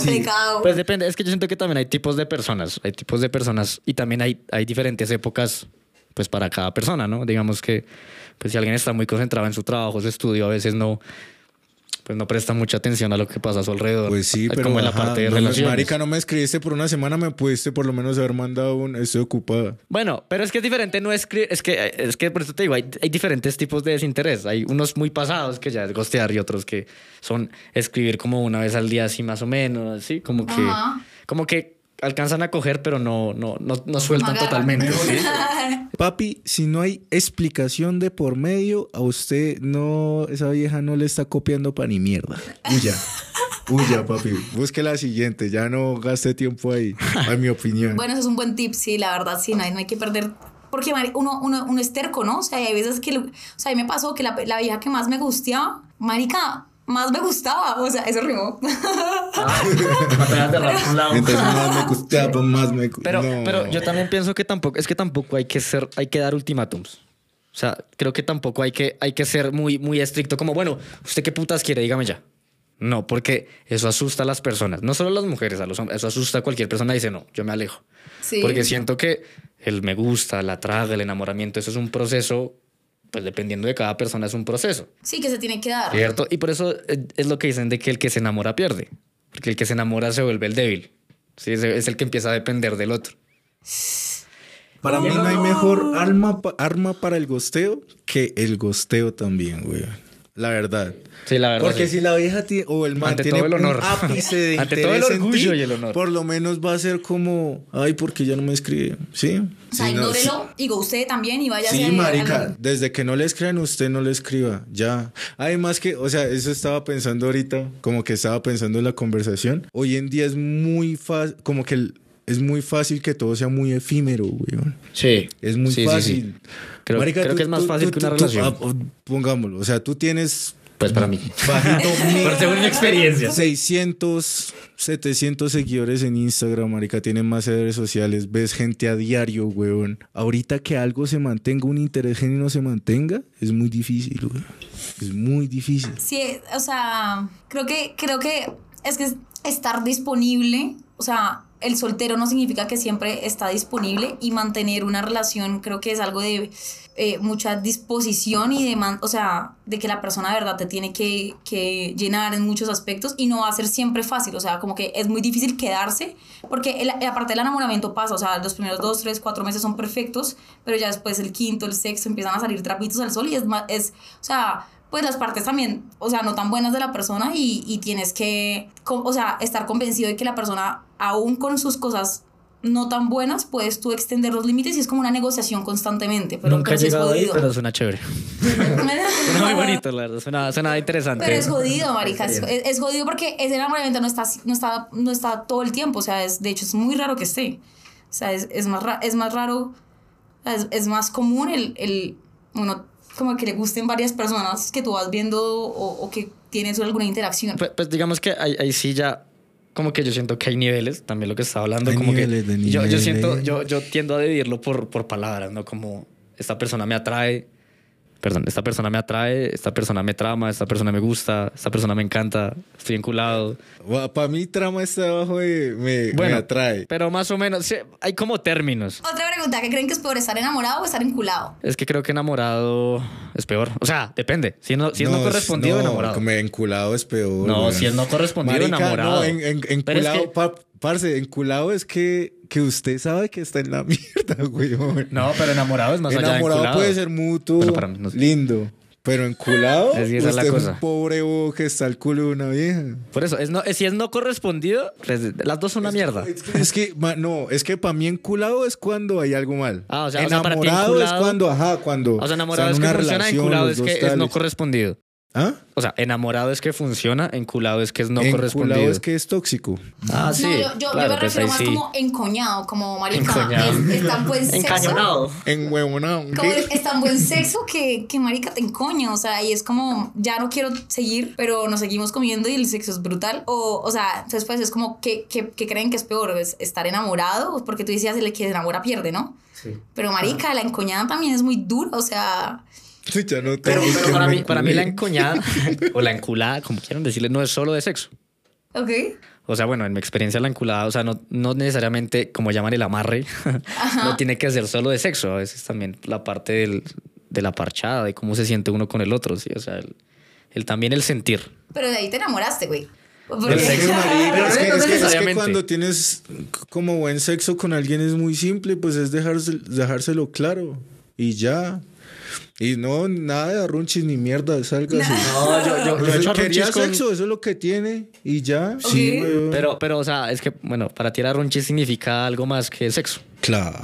Pues depende, es que yo siento que también hay tipos de personas, hay tipos de personas y también hay, hay diferentes épocas pues para cada persona, ¿no? Digamos que pues si alguien está muy concentrado en su trabajo, su estudio, a veces no pues no presta mucha atención a lo que pasa a su alrededor. Pues sí, pero como en la ajá, parte de no me- relaciones. marica, no me escribiste por una semana, me pudiste por lo menos haber mandado un estoy ocupada. Bueno, pero es que es diferente no escribir, es que, es que por eso te digo, hay, hay diferentes tipos de desinterés. Hay unos muy pasados que ya es gostear y otros que son escribir como una vez al día así más o menos, así como que, Ajá. como que alcanzan a coger pero no, no, no, no sueltan totalmente. ¿sí? Papi, si no hay explicación de por medio, a usted no, esa vieja no le está copiando pa' ni mierda. Huya. Huya, papi. Busque la siguiente, ya no gaste tiempo ahí, a mi opinión. Bueno, eso es un buen tip, sí, la verdad, sí, no hay, no hay que perder. Porque uno, uno, uno es terco, ¿no? O sea, hay veces que. lo- o sea, a mí me pasó que la, la vieja que más me gusteaba, Marica, más me gustaba. O sea, eso rimó. Apenas de rap un lado. Mientras más me gustaba, más me gu- Pero, no. pero yo también pienso que tampoco, es que tampoco hay que ser, hay que dar ultimátums. O sea, creo que tampoco hay que, hay que ser muy, muy estricto, como, bueno, ¿usted qué putas quiere? Dígame ya. No, porque eso asusta a las personas, no solo a las mujeres, a los hombres, eso asusta a cualquier persona y dice, no, yo me alejo. Sí. Porque siento que el me gusta, la traga, el enamoramiento, eso es un proceso, pues dependiendo de cada persona es un proceso, Sí, que se tiene que dar. ¿cierto? Y por eso eh, es lo que dicen de que el que se enamora pierde, porque el que se enamora se vuelve el débil, ¿sí? es, el que empieza a depender del otro. Para mí no hay mejor arma, arma para el gosteo que el gosteo también, güey. La verdad. Sí, la verdad. Porque sí. si la vieja tiene, o el man Ante tiene todo el honor. un ápice de Ante todo el en orgullo ti, y el honor. por lo menos va a ser como, ay, porque ya no me escribe, ¿sí? O sea, Sí, no, ignórelo y usted también y vaya Sí, marica, desde que no le escriban usted no le escriba, ya. Además que, o sea, eso estaba pensando ahorita, como que estaba pensando en la conversación. Hoy en día es muy fácil, como que el- es muy fácil que todo sea muy efímero, weón. Sí. Es muy Sí, sí, fácil. sí. Creo, creo tú- que es más fácil tú- que una tú- relación. ah, oh, pongámoslo, o sea, tú tienes pues para mí. bajito según mi experiencia. 600, 700 seguidores en Instagram, marica, tienen más redes sociales, ves gente a diario, weón. Ahorita que algo se mantenga, un interés genuino se mantenga, es muy difícil, weón. Es muy difícil. Sí, o sea, creo que, creo que es que estar disponible, o sea, el soltero no significa que siempre está disponible y mantener una relación creo que es algo de eh, mucha disposición y de, o sea, de que la persona verdad te tiene que, que llenar en muchos aspectos y no va a ser siempre fácil, o sea, como que es muy difícil quedarse porque el, aparte del enamoramiento pasa, o sea, los primeros dos, tres, cuatro meses son perfectos, pero ya después el quinto, el sexto empiezan a salir trapitos al sol y es más, es, o sea, pues las partes también, o sea, no tan buenas de la persona y, y tienes que, o sea, estar convencido de que la persona, aún con sus cosas no tan buenas, puedes tú extender los límites y es como una negociación constantemente. Pero, Nunca he sí es llegado ahí, jodido. pero suena chévere. Suena muy bonito, la verdad. Suena, suena interesante. Pero es jodido, marica. Es, es- es jodido porque ese enamoramiento no está, no, está, no está todo el tiempo. O sea, es, de hecho, es muy raro que esté. O sea, es, es, más, ra- es más raro, es, es más común el, el, uno, como que le gusten varias personas que tú vas viendo o, o que tienes alguna interacción. Pues, pues digamos que ahí, ahí sí ya, como que yo siento que hay niveles, también lo que estaba hablando, Hay como niveles que de yo, yo niveles. siento, yo, yo tiendo a dividirlo por, por palabras, ¿no? Como esta persona me atrae, perdón, esta persona me atrae, esta persona me trama, esta persona me gusta, esta persona me encanta, estoy enculado. Para mí, trama está abajo de me, me Bueno, atrae. pero más o menos, sí, hay como términos. Otra pregunta, ¿qué creen que es peor, estar enamorado o estar enculado? Es que creo que enamorado es peor. O sea, depende. Si, no, si es no correspondido, no, enamorado. Como enculado es peor. No, si es no correspondido, Marica, enamorado. No, en, en- Pero es enculado, que- pa- parce, enculado es que, que usted sabe que está en la mierda, güey. No, pero enamorado es más allá de Enamorado enculado. puede ser mutuo, Bueno, para mí no sé. lindo. Pero enculado, Es que esa es la cosa. un pobre bobo que está al culo de una vieja. Por eso, es no, si es no correspondido, pues, las dos son una mierda. Es que, es que, ma- no, es que para mí enculado es cuando hay algo mal. Ah, o sea, o sea, para ti enamorado es cuando, ajá, cuando. O sea, enamorado es están que en una funciona, relación, enculado es que es no correspondido. ¿Ah? O sea, enamorado es que funciona, enculado es que es no Enculado correspondido. es que es tóxico. Ah, sí. no, yo, yo, yo claro, me pues refiero más sí. como encoñado, como marica. Encoñado. Es, es tan buen sexo. Encañonado. En huevonao. Como es, es tan buen sexo que, que marica te encoña, o sea, y es como, ya no quiero seguir, pero nos seguimos comiendo y el sexo es brutal. O, o sea, entonces pues es como que, que, que creen que es peor, es estar enamorado, porque tú decías, el que se enamora pierde, ¿no? Sí. Pero marica, la encoñada también es muy dura, o sea... Ya no Pero, tengo pero que para, mí, para mí la encoñada o la enculada, como quieran decirle, no es solo de sexo. Ok. O sea, bueno, en mi experiencia la enculada, o sea, no, no necesariamente, como llaman el amarre, no tiene que ser solo de sexo. A veces también la parte del- de la parchada, de cómo se siente uno con el otro, ¿sí? O sea, el, el- también el sentir. Pero de ahí te enamoraste, güey. Porque- Del sexo, Marica, Pero es, que, no es que- es que cuando tienes como buen sexo con alguien es muy simple, pues es dejarse, dejárselo claro y ya. Y no, nada de arrunchis ni mierda, sálgase. No, yo, yo, yo he hecho Quería arrunchis con- sexo, eso es lo que tiene y ya. Sí. Pero, pero, o sea, es que, bueno, para ti el arrunchis significa algo más que sexo. Claro.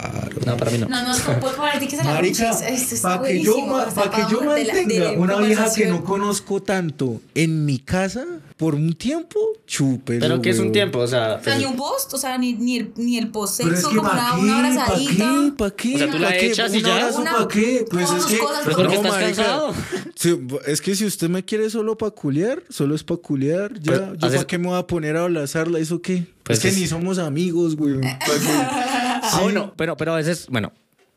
No, para mí no. No, no, es como, pues, para ti que se la Marica, para que yo, que yo de la- mantenga una vieja que no conozco tanto en mi casa por un tiempo, chupe. Pero que es un tiempo, o sea, O sea, ni un post, o sea, ni, ni el, ni el post Pero es sexo, que como ¿para una, qué? una ¿Para abrazadita. qué? ¿Para qué? O sea, tú la echas y ¿Un ya. ¿Para qué? Pues es que. cosas, Pues porque No, estás marica, cansado. sí, es que si usted me quiere solo para culiar, solo es para culiar. Ya, Pues, ¿Yo para qué me voy a poner a abrazarla? ¿Eso qué? Pues es que ni somos amigos, güey. Ah, bueno, pero, pero a veces, bueno,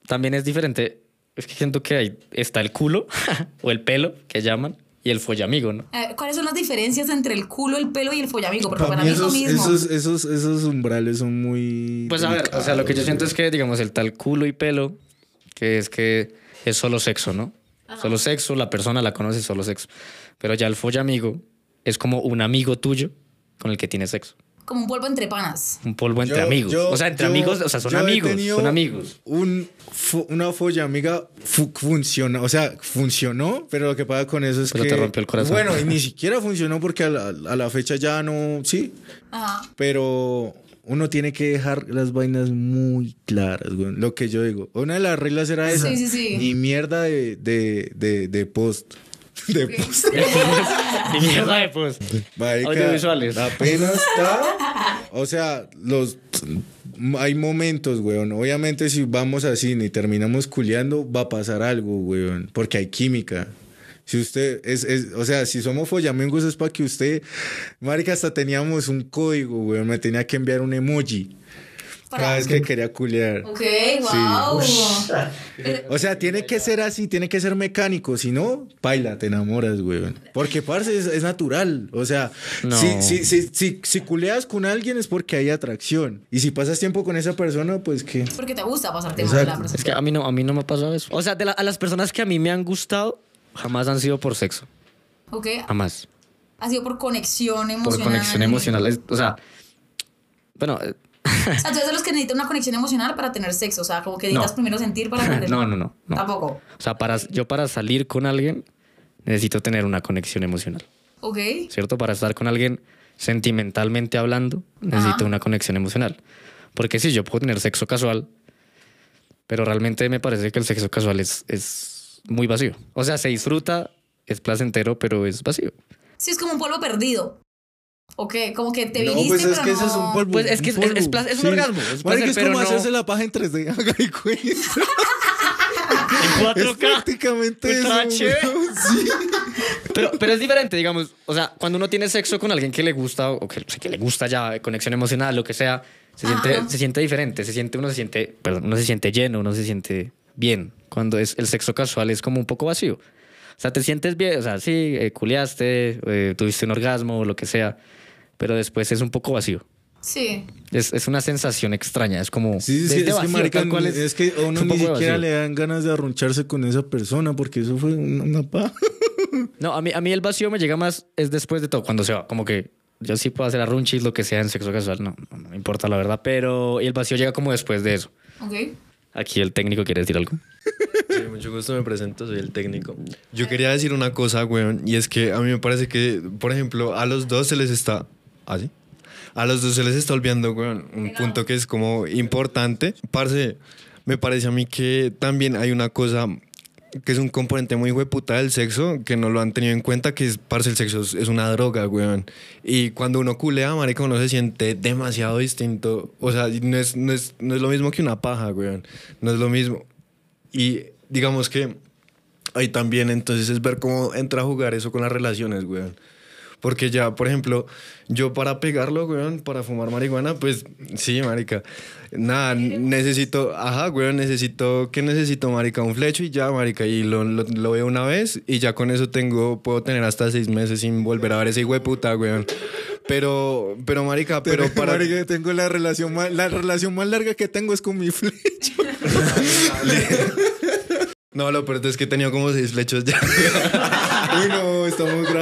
también es diferente. Es que siento que hay, está el culo o el pelo, que llaman, y el follamigo, ¿no? Eh, ¿Cuáles son las diferencias entre el culo, el pelo y el follamigo? Porque Para para, mí mí es lo esos, mismo. esos, esos, esos umbrales son muy. Pues a ver, o sea, lo que yo siento es que, digamos, el tal culo y pelo, que es que es solo sexo, ¿no? Solo sexo, la persona la conoce solo sexo. Pero ya el follamigo es como un amigo tuyo con el que tienes sexo. Como un polvo entre panas. Un polvo entre Yo- amigos. yo- o sea, entre yo- amigos, o sea, son amigos. Son amigos. Un, una folla amiga fu- funcionó, o sea, funcionó, pero lo que pasa con eso es Pero que. te rompió el corazón. Bueno, y ni siquiera funcionó porque a la, a la fecha ya no. Sí, Ajá. pero uno tiene que dejar las vainas muy claras, güey. Lo que yo digo. Una de las reglas era esa. Sí, sí, sí. Ni mierda de, de, de, de post. De. Ni mierda de. Marica, Audiovisuales. Apenas está. O sea, los. Hay momentos, weón. Obviamente, si vamos a cine y terminamos culeando, va a pasar algo, weón. Porque hay química. Si usted es, es- o sea, si somos follamingos es para que usted, marica, hasta teníamos un código, weón, me tenía que enviar un emoji Para- cada vez que quería culear. Ok, wow. O sea, tiene que ser así, tiene que ser mecánico, si no, baila, te enamoras, weón. Porque, parce, es, es natural. O sea, No. si, si, si, si, si culeas con alguien es porque hay atracción. Y si pasas tiempo con esa persona, pues que... Porque te gusta pasarte mal la Exacto. persona. Es que a mí no, a mí no me ha pasado eso. O sea, de la- a las personas que a mí me han gustado, jamás han sido por sexo. Ok. Jamás. Ha sido por conexión emocional. Por conexión emocional. O sea, bueno, eh, O sea, tú eres de los que necesitan una conexión emocional para tener sexo. O sea, como que necesitas No. primero sentir para aprender. no, no, no, no. Tampoco. O sea, para, yo para salir con alguien necesito tener una conexión emocional, Ok. ¿cierto? Para estar con alguien sentimentalmente hablando, necesito Ajá. una conexión emocional. Porque sí, yo puedo tener sexo casual, pero realmente me parece que el sexo casual es, es muy vacío. O sea, se disfruta, es placentero, pero es vacío. Sí, es como un polvo perdido. Ok, como que te no, viniste, pues es pero que no... ese es un polvo. Pues es que es- un polvo. es es un orgasmo, es placer, es pero como no- hacerse la paja en 3D. Haga de cuenta. En Es prácticamente eso. HD. weón. Sí. Pero, pero es diferente, digamos. O sea, cuando uno tiene sexo con alguien que le gusta o que, o sea, que le gusta ya, conexión emocional, lo que sea, se siente, se siente diferente. Se siente, uno se siente, perdón, uno se siente lleno, uno se siente bien. Cuando es el sexo casual es como un poco vacío. O sea, te sientes bien, o sea, sí, eh, culiaste, eh, tuviste un orgasmo o lo que sea, pero después es un poco vacío. Sí. Es, es una sensación extraña, es como. Sí, sí, es que, vacío, marica, tal cual es, que a uno un ni siquiera vacío. le dan ganas de arruncharse con esa persona porque eso fue una, una paja. No, a mí, a mí el vacío me llega más es después de todo, cuando se va. Como que yo sí puedo hacer arrunchis, lo que sea en sexo casual, no, no, no me importa la verdad, pero y el vacío llega como después de eso. Ok. Aquí el técnico quiere decir algo. Sí, mucho gusto, me presento, soy el técnico. Yo quería decir una cosa, weón, y es que a mí me parece que, por ejemplo, a los dos se les está... ¿Ah, sí? A los dos se les está olvidando, weón, un punto que es como importante. Parce, me parece a mí que también hay una cosa que es un componente muy hueputa del sexo, que no lo han tenido en cuenta, que es, parce, el sexo es, es una droga, weón. Y cuando uno culea, marica, uno se siente demasiado distinto. O sea, no es, no es, no es lo mismo que una paja, weón. No es lo mismo. Y digamos que ahí también entonces es ver cómo entra a jugar eso con las relaciones, weón. Porque ya, por ejemplo, yo para pegarlo, weón, para fumar marihuana, pues sí, marica. Nada, necesito, ajá, weón, necesito, ¿qué necesito, marica? Un flecho y ya, marica. Y lo, lo, lo veo una vez y ya con eso tengo, puedo tener hasta seis meses sin volver a ver ese hijo de puta, weón. Pero, pero, marica, pero, Pero para... marica, tengo la relación más, la relación más larga que tengo es con mi flecho. No, lo peor es que he tenido como seis flechos ya. Uy, no, está muy grave.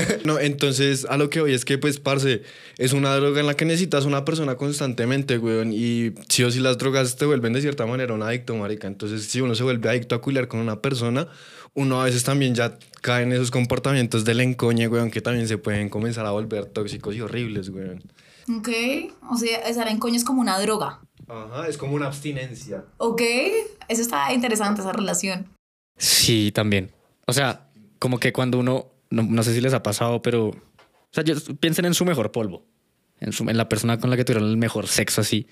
No, entonces a lo que voy es que, pues, parce, es una droga en la que necesitas una persona constantemente, weón. Y sí o sí las drogas te vuelven de cierta manera un adicto, marica. Entonces, si uno se vuelve adicto a culiar con una persona, uno a veces también ya cae en esos comportamientos del encoñe, weón, que también se pueden comenzar a volver tóxicos y horribles, weón. Ok, o sea, estar en coño es como una droga. Ajá, es como una abstinencia. Ok, eso está interesante, esa relación. Sí, también. O sea, como que cuando uno, no, no sé si les ha pasado, pero, o sea, yo- piensen en su mejor polvo, en, su- en la persona con la que tuvieron el mejor sexo así.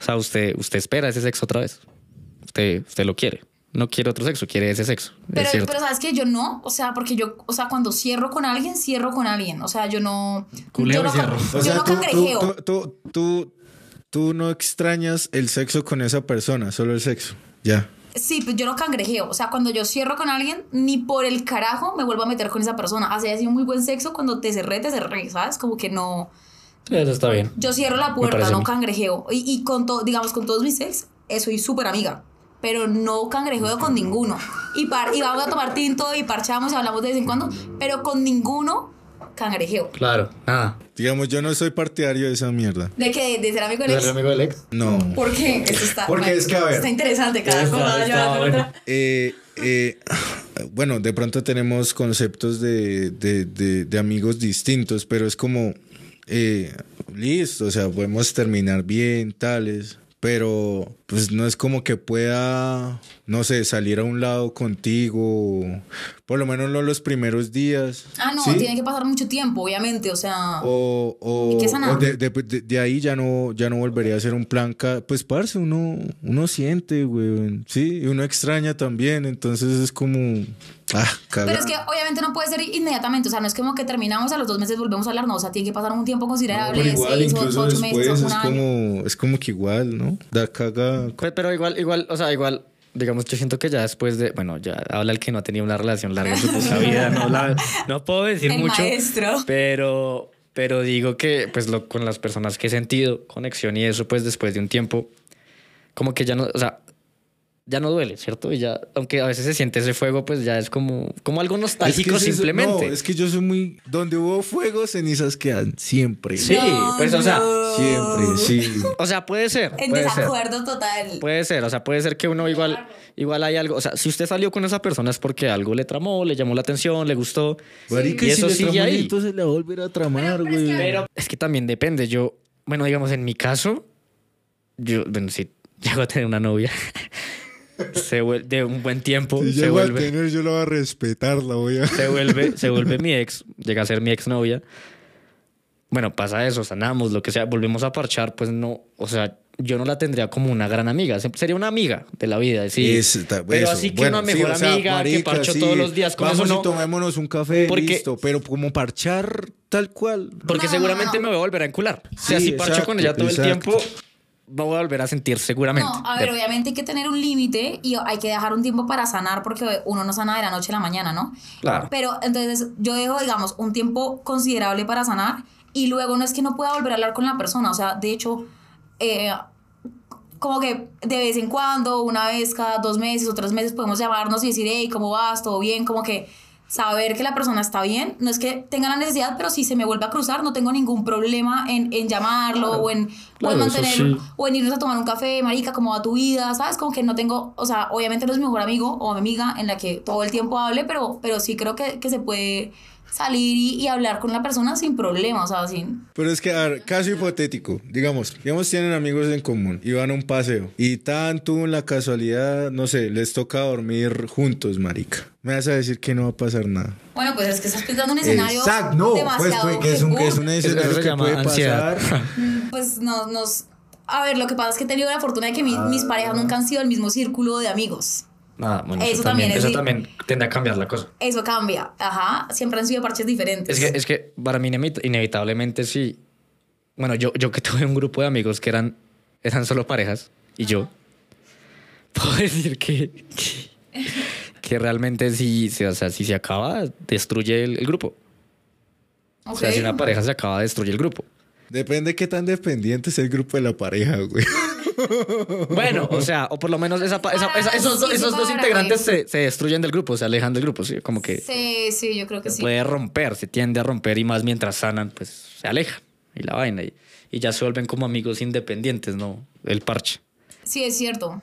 O sea, usted, usted espera ese sexo otra vez. Usted, usted lo quiere. No quiere otro sexo, quiere ese sexo. Pero, es pero sabes que yo no, o sea, porque yo, o sea, cuando cierro con alguien, cierro con alguien. O sea, yo no. Culeo yo no, cierro. ca- O yo sea, no tú, tú, cangrejeo. tú, tú, tú, tú no extrañas el sexo con esa persona, solo el sexo. Ya. Sí, pues yo no cangrejeo. O sea, cuando yo cierro con alguien, ni por el carajo me vuelvo a meter con esa persona. Así ha sido muy buen sexo, cuando te cerré, te cerré, ¿sabes? Como que no. Eso está bien. Yo cierro la puerta, no cangrejeo. Y, y con todo, digamos, con todos mis ex, eh, soy súper amiga. Pero no cangrejeo con ninguno. Y, par, y vamos a tomar tinto y parchamos y hablamos de vez en cuando. Pero con ninguno cangrejeo. Claro. Nada. Digamos, yo no soy partidario de esa mierda. ¿De qué? ¿De ser amigo del ex? amigo del ex? No. ¿Por qué? Esto está, Porque es que, a ver. Está interesante cada Está- cosa. está bueno. Eh, eh, bueno, de pronto tenemos conceptos de, de- de- de amigos distintos, pero es como, eh, listo, o sea, podemos terminar bien, tales, pero pues no es como que pueda, no sé, salir a un lado contigo, por lo menos no los primeros días. Ah, no, ¿sí? tiene que pasar mucho tiempo, obviamente. O sea, O, o, o de, de- de- de ahí ya no, ya no volvería a ser un plan. Pues, parce, uno, uno siente, güey. Sí, y uno extraña también. Entonces es como. Ah, pero es que obviamente no puede ser inmediatamente. O sea, no es como que terminamos a los dos meses volvemos a hablar. No, o sea, tiene que pasar un tiempo considerable. Pero igual, seis, incluso ocho después meses, es un año. como, es como que igual, ¿no? Da caga. Pero igual, igual, o sea, igual, digamos, yo siento que ya después de, bueno, ya habla el que no ha tenido una relación larga en su puta vida, no, la- no puedo decir El mucho, maestro. pero, pero digo que, pues, lo, con las personas que he sentido conexión y eso, pues, después de un tiempo, como que ya no, o sea, ya no duele, ¿cierto? Y ya, aunque a veces se siente ese fuego, pues ya es como, como algo nostálgico es que es eso- simplemente. No, es que yo soy muy. Donde hubo fuego, cenizas quedan. Siempre. Sí, No, pues, o sea, no. Siempre, sí. o sea, puede ser. En puede ser. desacuerdo total. Puede ser, o sea, puede ser que uno igual, igual hay algo, o sea, si usted salió con esa persona es porque algo le tramó, le llamó la atención, le gustó. Marica, y si eso le sigue tramó, ahí. Entonces le va a volver a tramar, güey. Pero es que también depende. Yo, bueno, digamos, en mi caso, yo, bueno, si llego a tener una novia, se vuelve, de un buen tiempo, Si se llego a vuelve, tener, yo la voy a respetar, la voy a. se vuelve, se vuelve mi ex, llega a ser mi ex novia. Bueno, pasa eso, sanamos, lo que sea, volvemos a parchar, pues no, o sea, yo no la tendría como una gran amiga, se- sería una amiga de la vida, sí. Es- pero eso. así que Bueno, una sí, mejor o sea, amiga que marica, parcho sí. todos los días con Vamos eso y no. tomémonos un café, Porque- listo. Pero como parchar tal cual. Porque No, seguramente me voy a volver a encular. o sea, Sí, si parcho con ella todo el tiempo, voy a volver a sentir seguramente. No, a ver, De- obviamente hay que tener un límite y hay que dejar un tiempo para sanar porque uno no sana de la noche a la mañana, ¿no? Claro. Pero entonces yo dejo, digamos, un tiempo considerable para sanar y luego no es que no pueda volver a hablar con la persona, o sea, de hecho, eh, como que de vez en cuando, una vez cada dos meses o tres meses podemos llamarnos y decir, hey, ¿cómo vas? ¿Todo bien? Como que saber que la persona está bien. No es que tenga la necesidad, pero si se me vuelve a cruzar, no tengo ningún problema en, en llamarlo o, en, o en Claro, eso mantener, sí. o en irnos a tomar un café, marica, como va tu vida, ¿sabes? Como que no tengo, o sea, obviamente no es mi mejor amigo o mi amiga en la que todo el tiempo hable, pero, pero sí creo que, que se puede salir y, y hablar con la persona sin problema, o sea, sin... Pero es que, a ver, caso hipotético, digamos, digamos tienen amigos en común y van a un paseo y tanto en la casualidad, no sé, les toca dormir juntos, marica. Me vas a decir que no va a pasar nada. Bueno, pues es que estás pintando un escenario Exacto, no, pues demasiado... que es un, que es un Uf, escenario que puede ansiedad. pasar. pues nos, nos... A ver, lo que pasa es que he tenido la fortuna de que mi- mis parejas nunca han sido el mismo círculo de amigos. Ah, bueno, Eso eso, también también, es eso también tiende a cambiar la cosa. Eso cambia, ajá. Siempre han sido parches diferentes. Es que, es que para mí inevi- inevitablemente sí. Bueno, yo, yo que tuve un grupo de amigos que eran, eran solo parejas y yo, puedo decir que, que, que realmente si, si- o sea, si se acaba, destruye el, el grupo. O sea, si una pareja se acaba, destruye el grupo. Depende qué tan dependiente es el grupo de la pareja, güey. Bueno, o sea, o por lo menos esa, esa- esa- esos, esos dos integrantes se, se destruyen del grupo, se alejan del grupo, sí, como que Sí, sí, yo creo que sí. puede romper, se tiende a romper y más mientras sanan, pues se alejan y la vaina y, y ya se vuelven como amigos independientes, ¿no? El parche. Sí, es cierto.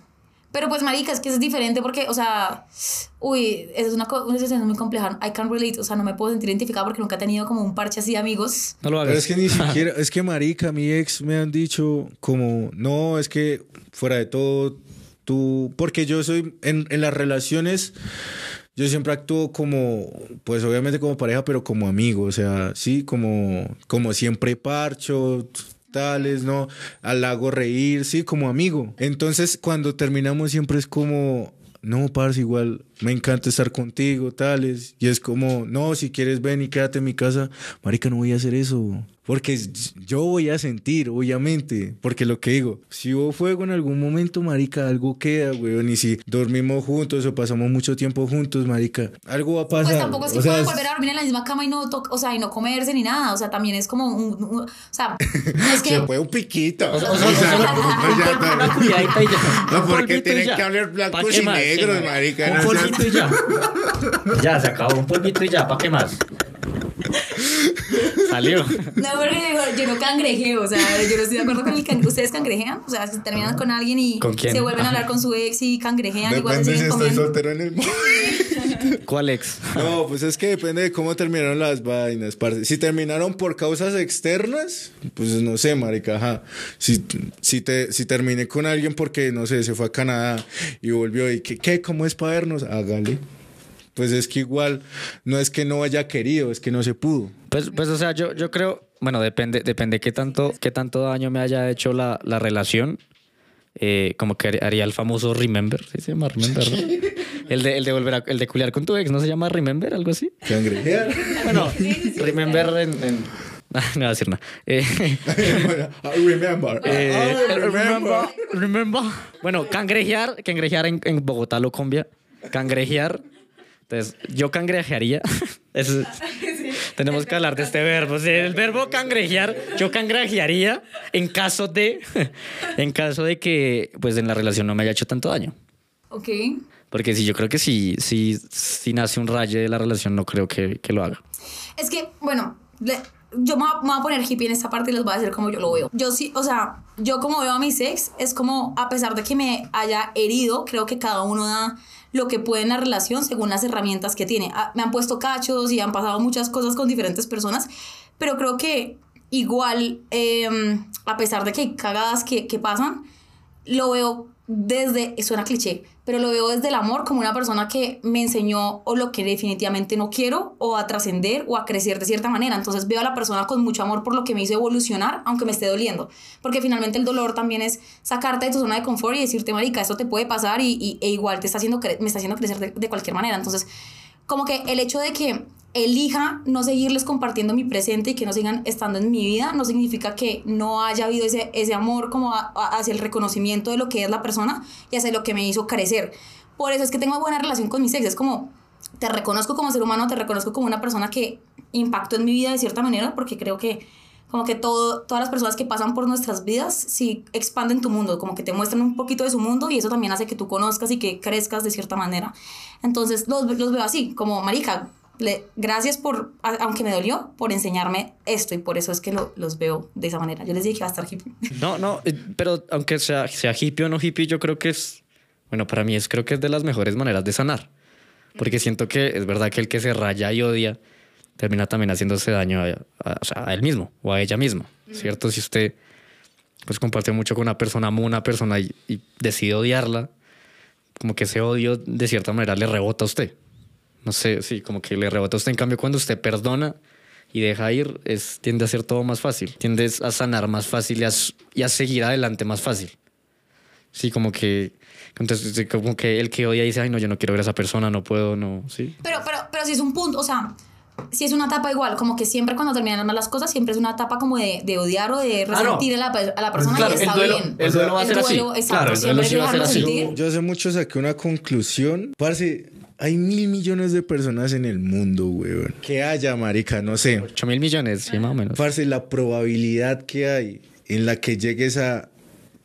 Pero pues, marica, es que es diferente porque, o sea, uy, es una, una situación muy compleja. I can't relate, o sea, no me puedo sentir identificada porque nunca he tenido como un parche así de amigos. No lo hagas. Pero es que ni siquiera, es que marica, mi ex me han dicho como, no, es que fuera de todo, tú, porque yo soy, en, en las relaciones, yo siempre actúo como, pues obviamente como pareja, pero como amigo, o sea, sí, como, como siempre parcho, ¿no? Al hago reír, sí, como amigo. Entonces, cuando terminamos siempre es como, no, parce, igual me encanta estar contigo, tales. Y es como, no, si quieres ven y quédate en mi casa. Marica, no voy a hacer eso. Porque yo voy a sentir, obviamente. Porque lo que digo, si hubo fuego en algún momento, marica, algo queda, weón. Y si dormimos juntos o pasamos mucho tiempo juntos, marica, algo va a pasar. Pues tampoco es que O sea, puedan es- volver a dormir en la misma cama y no, to- o sea, y no comerse ni nada. O sea, también es como un, un- o sea, no es que... Se fue un piquito. O sea, o sea, o sea, una- una cuidadita y ya. No, porque tienen que hablar ¿Pa' blancos y negros, marica. Un polvito y ya. Se acabó. Un polvito y ya. ¿Para qué más? Salió. No, porque yo, yo no cangrejeo, o sea, yo no estoy de acuerdo con el can... ¿Ustedes cangrejean? O sea, si terminan con alguien y se vuelven a hablar con su ex y cangrejean, igual se Depende si siguen estoy comiendo. soltero en el. ¿Cuál ex? No, pues es que depende de cómo terminaron las vainas, parce. Si terminaron por causas externas, pues no sé, marica, ajá. Si, si, te, si terminé con alguien porque, no sé, se fue a Canadá y volvió y que, ¿qué? ¿Cómo es para vernos? Hágale. Pues es que igual, no es que no haya querido, es que no se pudo. Pues, pues o sea, yo, yo creo, bueno, depende, depende qué tanto, qué tanto daño me haya hecho la, la relación. Eh, como que haría el famoso remember, ¿sí se llama remember, ¿no? El de, el de volver a, el de culiar con tu ex, ¿no se llama remember, algo así? Cangrejear. Bueno, remember en, en- no voy a decir nada. Eh, I remember. eh, remember, remember. Bueno, cangrejear, cangrejear en, en Bogotá lo cambia. Cangrejear. Entonces, yo cangrejearía. Eso- Tenemos que hablar de este verbo. Sí, el verbo cangrejear, yo cangrejearía en caso de, en caso de que, pues, en la relación no me haya hecho tanto daño. Ok. Porque si yo creo que si, si, si nace un rayo de la relación, no creo que, que lo haga. Es que, bueno, le- yo me voy, a, me voy a poner hippie en esta parte y les voy a decir cómo yo lo veo. Yo sí, o sea, yo como veo a mi ex, es como, a pesar de que me haya herido, creo que cada uno da lo que puede en la relación según las herramientas que tiene. Ah, Me han puesto cachos y han pasado muchas cosas con diferentes personas, pero creo que igual, eh, a pesar de que hay cagadas que, que pasan, lo veo desde, suena cliché, pero lo veo desde el amor como una persona que me enseñó o lo que definitivamente no quiero o a trascender o a crecer de cierta manera. Entonces veo a la persona con mucho amor por lo que me hizo evolucionar, aunque me esté doliendo. Porque finalmente el dolor también es sacarte de tu zona de confort y decirte, marica, esto te puede pasar y, y- e igual te está haciendo me está haciendo crecer de, de cualquier manera. Entonces, como que el hecho de que elija no seguirles compartiendo mi presente y que no sigan estando en mi vida, no significa que no haya habido ese, ese amor como hacia el reconocimiento de lo que es la persona y hacia lo que me hizo crecer. Por eso es que tengo buena relación con mis ex, es como, te reconozco como ser humano, te reconozco como una persona que impactó en mi vida de cierta manera, porque creo que como que todo, todas las personas que pasan por nuestras vidas, sí expanden tu mundo, como que te muestran un poquito de su mundo y eso también hace que tú conozcas y que crezcas de cierta manera. Entonces los, los veo así, como marica, le, gracias por, a- aunque me dolió, por enseñarme esto y por eso es que lo- los veo de esa manera. Yo les dije que iba a estar hippie. No, no, eh, pero aunque sea, sea hippie o no hippie, yo creo que es, bueno, para mí es creo que es de las mejores maneras de sanar. Porque siento que es verdad que el que se raya y odia termina también haciéndose daño a, a- o sea, a él mismo o a ella misma, ¿cierto? Si usted pues comparte mucho con una persona, ama a una persona y, y decide odiarla, como que ese odio de cierta manera le rebota a usted. No sé, sí, como que le rebota a usted. En cambio, cuando usted perdona y deja ir, es, tiende a ser todo más fácil. Tiendes a sanar más fácil y a, y a seguir adelante más fácil. Sí, como que, entonces, como que el que odia dice, ay, no, yo no quiero ver a esa persona, no puedo, no, sí. Pero, pero, pero si es un punto, o sea, si es una etapa igual, como que siempre cuando terminan mal las cosas, siempre es una etapa como de, de odiar o de Ah, no. resentir a, la, a la persona Claro, y el está duelo- bien. el duelo va a ser así. exacto, Claro, el duelo siempre sí va a ser así. Yo hace mucho saqué una conclusión. Parce, hay mil millones de personas en el mundo, weón. Que haya, marica, no sé. 8 mil millones, sí, más o menos. Parce, la probabilidad que hay en la que llegues a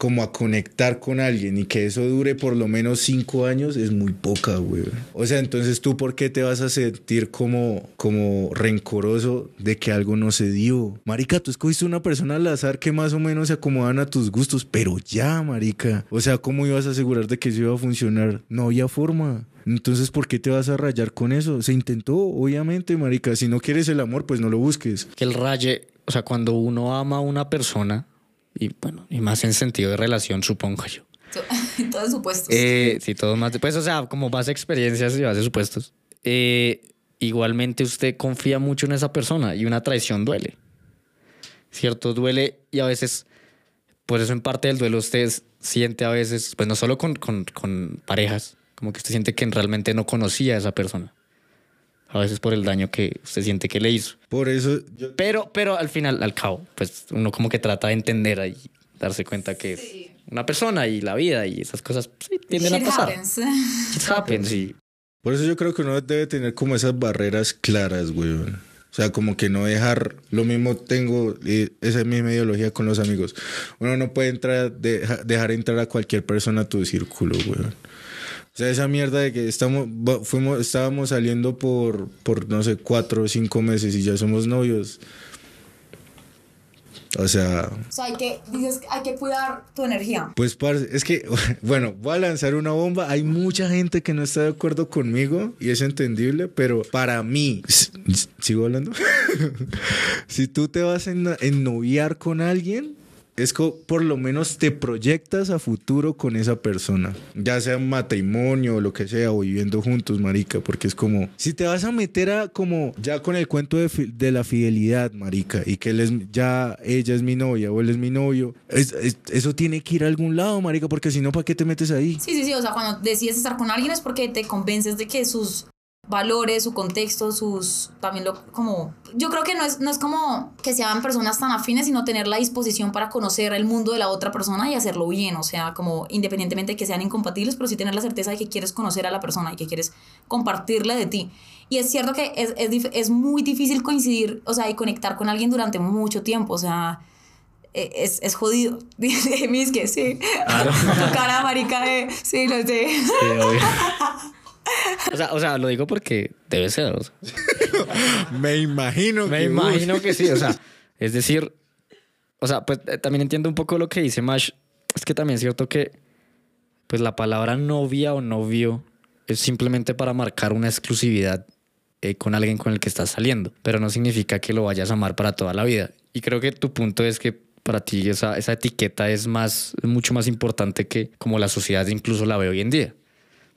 como a conectar con alguien y que eso dure por lo menos cinco años es muy poca, weón. O sea, entonces tú por qué te vas a sentir como, como rencoroso de que algo no se dio. Marica, tú escogiste una persona al azar que más o menos se acomodan a tus gustos, pero ya, marica. O sea, ¿cómo ibas a asegurar de que eso iba a funcionar? No había forma. Entonces, ¿por qué te vas a rayar con eso? Se intentó, obviamente, marica. Si no quieres el amor, pues no lo busques. que el raye, o sea, cuando uno ama a una persona, y bueno, y más en sentido de relación, supongo yo. Todo supuesto. Eh, sí, todo más. Pues, o sea, como base a experiencias y base supuestos. Eh, igualmente usted confía mucho en esa persona y una traición duele. ¿Cierto? Duele y a veces, por eso en parte del duelo usted siente a veces, pues no solo con, con, con parejas, como que usted siente que realmente no conocía a esa persona. A veces por el daño que usted siente que le hizo. Por eso, yo- Pero, pero al final, al cabo, pues uno como que trata de entender y darse cuenta que es una persona y la vida y esas cosas pues, sí, tienden Shit a pasar. happens. It happens, sí. por eso yo creo que uno debe tener como esas barreras claras, weón. O sea, como que no dejar, lo mismo tengo, eh, esa es mi ideología con los amigos. Uno no puede entrar, deja- dejar entrar a cualquier persona a tu círculo, weón. O sea, esa mierda de que estamos, fuimos, estábamos saliendo por, por, no sé, cuatro o cinco meses y ya somos novios. O sea, O sea, hay que, dices, hay que cuidar tu energía. Pues parce, es que, bueno, voy a lanzar una bomba. Hay mucha gente que no está de acuerdo conmigo y es entendible, pero para mí, ¿sigo hablando? si tú te vas a enno- ennoviar con alguien, es que por lo menos te proyectas a futuro con esa persona, ya sea matrimonio o lo que sea, o viviendo juntos, marica, porque es como, si te vas a meter a como ya con el cuento de, de la fidelidad, marica, y que él es, ya ella es mi novia o él es mi novio, es- es- eso tiene que ir a algún lado, marica, porque si no, ¿para qué te metes ahí? Sí, sí, sí. O sea, cuando decides estar con alguien es porque te convences de que sus valores, su contexto, sus también lo como yo creo que no es no es como que sean personas tan afines, sino tener la disposición para conocer el mundo de la otra persona y hacerlo bien, o sea, como independientemente de que sean incompatibles, pero sí tener la certeza de que quieres conocer a la persona y que quieres compartirle de ti. Y es cierto que es, es, es muy difícil coincidir, o sea, y conectar con alguien durante mucho tiempo, o sea, eh, es, es jodido. Dice Mis que sí. Tu cara marica de sí, lo sé. Sí, obvio. O sea, o sea, lo digo porque debe ser. o sea. Me imagino Me que, imagino que sí. O sea, es decir, o sea, pues eh, también entiendo un poco lo que dice Mash. Es que también es cierto que, pues la palabra novia o novio es simplemente para marcar una exclusividad eh, con alguien con el que estás saliendo, pero no significa que lo vayas a amar para toda la vida. Y creo que tu punto es que para ti esa, esa etiqueta es más, es mucho más importante que como la sociedad incluso la ve hoy en día.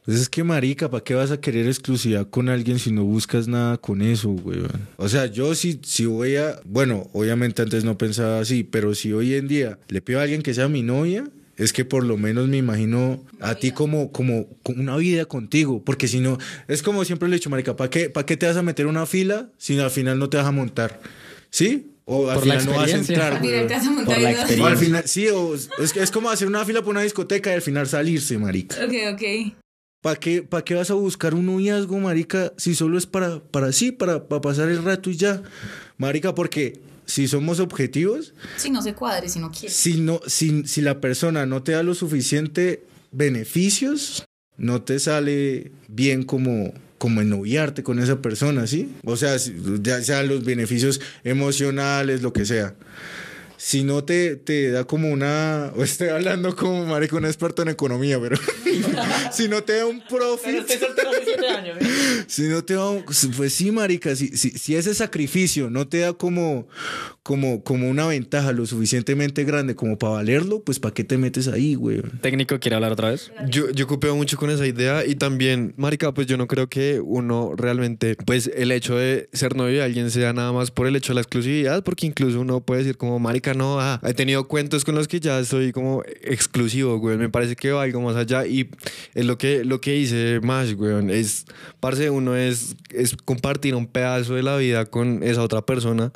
Pues es que, marica, ¿para qué vas a querer exclusividad con alguien si no buscas nada con eso, weón? O sea, yo sí, si voy a... Bueno, obviamente antes no pensaba así, pero si hoy en día le pido a alguien que sea mi novia, es que por lo menos me imagino a ti como, como, como una vida contigo. Porque si no, es como siempre le he dicho, marica, ¿para qué, ¿para qué te vas a meter una fila si al final no te vas a montar? ¿Sí? O al Por la final no vas a entrar, Al final te vas a montar Por la experiencia. O al final, sí, o es, es como hacer una fila por una discoteca y al final salirse, marica. Ok, ok. ¿Para qué, ¿Para qué vas a buscar un noviazgo, marica, si solo es para, para sí, para, para pasar el rato y ya? Marica, porque si somos objetivos, Si no se cuadre, si no quieres. si, no, si, si la persona no te da lo suficiente beneficios, no te sale bien como, como ennoviarte con esa persona, ¿sí? O sea, ya sean los beneficios emocionales, lo que sea. Si no te, te da como una... o Estoy hablando como marico, un experto en economía, pero... si no te da un profit... Si no te da un- Pues sí, marica, si, si, si ese sacrificio no te da como, como, como una ventaja lo suficientemente grande como para valerlo, pues ¿para qué te metes ahí, güey? Técnico, ¿quiere hablar otra vez? Yo, yo copio mucho con esa idea y también, marica, pues yo no creo que uno realmente, pues el hecho de ser novio de alguien sea nada más por el hecho de la exclusividad, porque incluso uno puede decir como, marica, no, ah, he tenido cuentos con los que ya soy como exclusivo, güey, me parece que va algo más allá y es lo que, lo que dice Mash, güey, es, parce, uno es, es compartir un pedazo de la vida con esa otra persona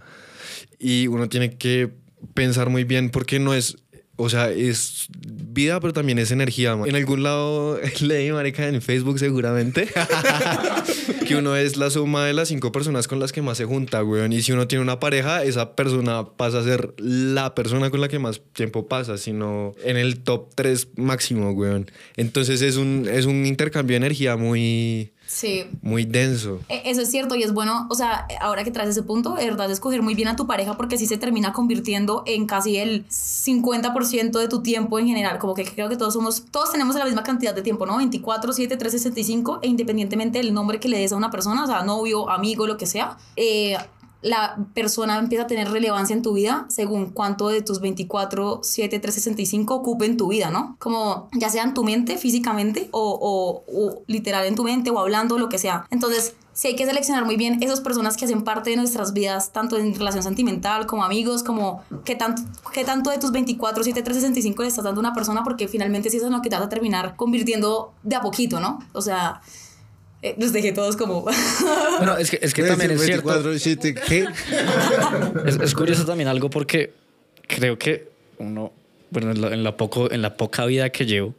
y uno tiene que pensar muy bien porque no es, o sea, es vida, pero también es energía. man. En algún lado leí, marica, en Facebook seguramente, que uno es la suma de las cinco personas con las que más se junta, weón. Y si uno tiene una pareja, esa persona pasa a ser la persona con la que más tiempo pasa, sino en el top 3 máximo, weón. Entonces es un, es un intercambio de energía muy, Sí. muy denso. E- Eso es cierto y es bueno, o sea, ahora que traes ese punto, de verdad, escoger muy bien a tu pareja porque así se termina convirtiendo en casi el 50% de tu tiempo en general. Como que creo que todos somos, todos tenemos la misma cantidad de tiempo, ¿no? 24, 7, 365 e independientemente del nombre que le des a una persona, o sea, novio, amigo, lo que sea, eh, la persona empieza a tener relevancia en tu vida según cuánto de tus 24, 7, 365 ocupe en tu vida, ¿no? Como ya sea en tu mente físicamente o, o- literal en tu mente o hablando, lo que sea. Entonces, sí hay que seleccionar muy bien esas personas que hacen parte de nuestras vidas, tanto en relación sentimental como amigos, como qué tanto, qué tanto de tus 24, 7, 365 le estás dando a una persona, porque finalmente sí eso es lo que te vas a terminar convirtiendo de a poquito, ¿no? O sea, eh, los dejé todos como... Bueno, es que, es que también es cierto. 24, siete, ¿qué? Es, es curioso también algo porque creo que uno, bueno, en la, en la poco, en la poca vida que llevo,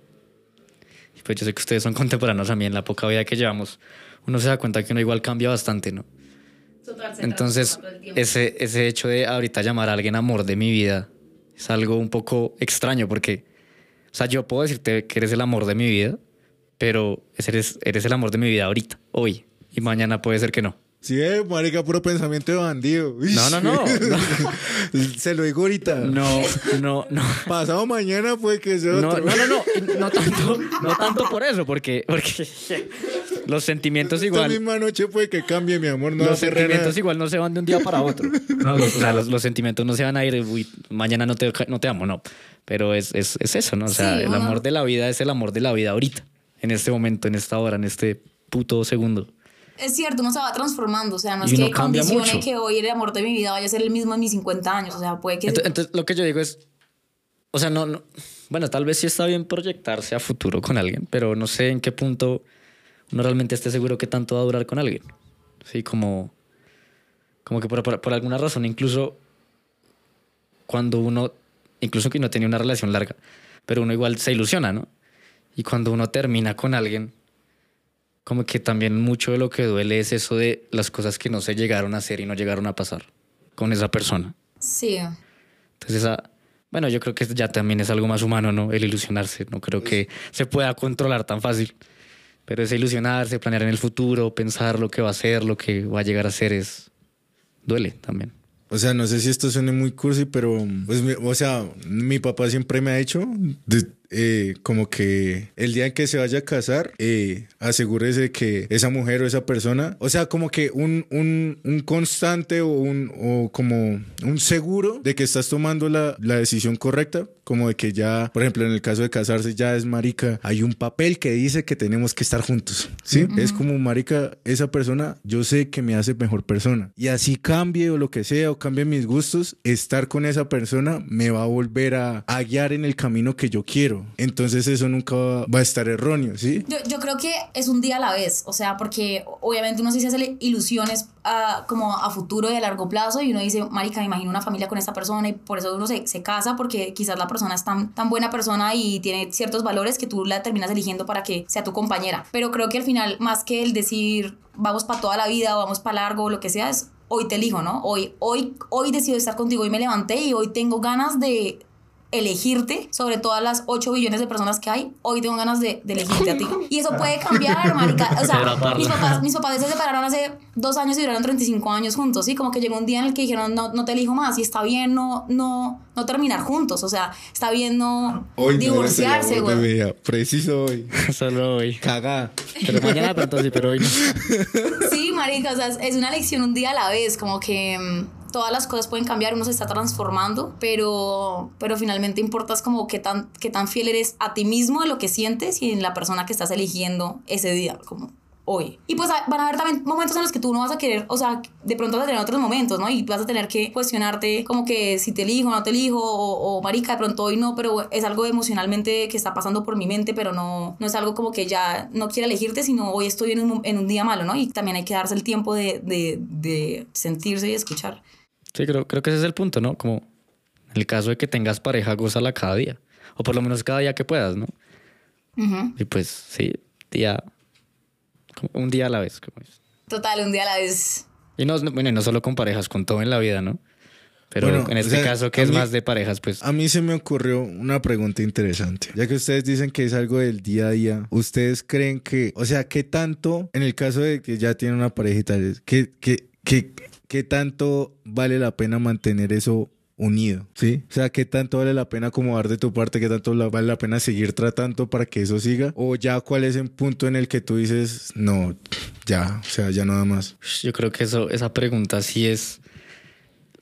y pues yo sé que ustedes son contemporáneos a mí, en la poca vida que llevamos, uno se da cuenta que uno igual cambia bastante, ¿no? Entonces, ese, ese hecho de ahorita llamar a alguien amor de mi vida es algo un poco extraño porque, o sea, yo puedo decirte que eres el amor de mi vida, pero eres, eres el amor de mi vida ahorita, hoy, y mañana puede ser que no. Sí, eh, marica, puro pensamiento de bandido. Uy, No, no, no, Se lo digo ahorita. No, no, no. Pasado mañana puede que sea No, otro. no, no, no, no tanto, no tanto por eso, porque, porque los sentimientos Esta igual, misma noche puede que cambie, mi amor. No los sentimientos nada. igual no se van de un día para otro. No, O sea, los, los sentimientos no se van a ir, uy, mañana no te, no te amo, no. Pero es, es, es eso, ¿no? O sea, Sí, el amor de la vida es el amor de la vida ahorita, en este momento, en esta hora, en este puto segundo. Es cierto, uno se va transformando, o sea, no es que condicione mucho. que hoy el amor de mi vida vaya a ser el mismo en mis 50 años, o sea, puede que... Ento- Entonces, lo que yo digo es, o sea, no, no, bueno, tal vez sí está bien proyectarse a futuro con alguien, pero no sé en qué punto uno realmente esté seguro que tanto va a durar con alguien. Sí, como, como que por, por- por alguna razón, incluso cuando uno, incluso que no tenía una relación larga, pero uno igual se ilusiona, ¿no? Y cuando uno termina con alguien, como que también mucho de lo que duele es eso de las cosas que no se llegaron a hacer y no llegaron a pasar con esa persona. Sí, Entonces, esa, bueno, yo creo que ya también es algo más humano, ¿no? El ilusionarse. No creo que se pueda controlar tan fácil. Pero ese ilusionarse, planear en el futuro, pensar lo que va a ser, lo que va a llegar a ser, es. duele también. O sea, no sé si esto suene muy cursi, pero, pues, o sea, mi papá siempre me ha dicho de- eh, como que el día en que se vaya a casar, eh, asegúrese que esa mujer o esa persona, o sea, como que un, un, un constante o, un, o como un seguro de que estás tomando la, la decisión correcta, como de que ya, por ejemplo, en el caso de casarse ya es marica, hay un papel que dice que tenemos que estar juntos, ¿sí? Es como marica, esa persona, yo sé que me hace mejor persona. Y así cambie o lo que sea, o cambie mis gustos, estar con esa persona me va a volver a, a guiar en el camino que yo quiero. Entonces eso nunca va, a estar erróneo, ¿sí? Yo, creo que es un día a la vez, o sea, porque obviamente uno sí se hace ilusiones a, como a futuro y a largo plazo y uno dice, marica, me imagino una familia con esta persona y por eso uno se, se casa porque quizás la persona es tan, tan buena persona y tiene ciertos valores que tú la terminas eligiendo para que sea tu compañera. Pero creo que al final, más que el decir, vamos para toda la vida o vamos para largo o lo que sea, es hoy te elijo, ¿no? Hoy, hoy, hoy decido estar contigo, hoy me levanté y hoy tengo ganas de elegirte sobre todas las 8 billones de personas que hay, hoy tengo ganas de, de elegirte a ti. Y eso puede cambiar, marica. O sea, mis papás, mis papás se separaron hace dos años y duraron 35 años juntos, ¿sí? Como que llegó un día en el que dijeron, no, no te elijo más y está bien no, no, no terminar juntos, o sea, está bien no Hoy no divorciarse, güey. vida. Preciso hoy. Solo hoy. Cagá. Pero mañana pronto sí, pero hoy no. Sí, marica, o sea, es- es una lección un día a la vez, como que mm, todas las cosas pueden cambiar, uno se está transformando, pero, pero finalmente importa es como qué tan, qué tan fiel eres a ti mismo, a lo que sientes y en la persona que estás eligiendo ese día, como hoy. Y pues a- van a haber también momentos en los que tú no vas a querer, o sea, de pronto vas a tener otros momentos, ¿no? Y vas a tener que cuestionarte como que si te elijo no te elijo, o, o marica, de pronto hoy no, pero es algo emocionalmente que está pasando por mi mente, pero no, no es algo como que ya no quiero elegirte, sino hoy estoy en un, en un día malo, ¿no? Y también hay que darse el tiempo de, de, de sentirse y escuchar. Sí, creo, creo que ese es el punto, ¿no? Como en el caso de que tengas pareja, gózala cada día. O por lo menos cada día que puedas, ¿no? Y pues sí, día. como un día a la vez. Como es. Total, un día a la vez. Y no, no- bueno, y no solo con parejas, con todo en la vida, ¿no? Pero Bueno, en o este sea, caso, que a es mí- más de parejas, pues. A mí se me ocurrió una pregunta interesante. Ya que ustedes dicen que es algo del día a día, ¿ustedes creen que, o sea, qué tanto, en el caso de que ya tienen una pareja y tal, qué, qué, qué, qué tanto vale la pena mantener eso unido? ¿Sí? O sea, ¿qué tanto vale la pena como dar de tu parte? ¿Qué tanto vale la pena seguir tratando para que eso siga? ¿O ya cuál es el punto en el que tú dices, no, ya, o sea, ya nada más? Yo creo que eso, esa pregunta sí es.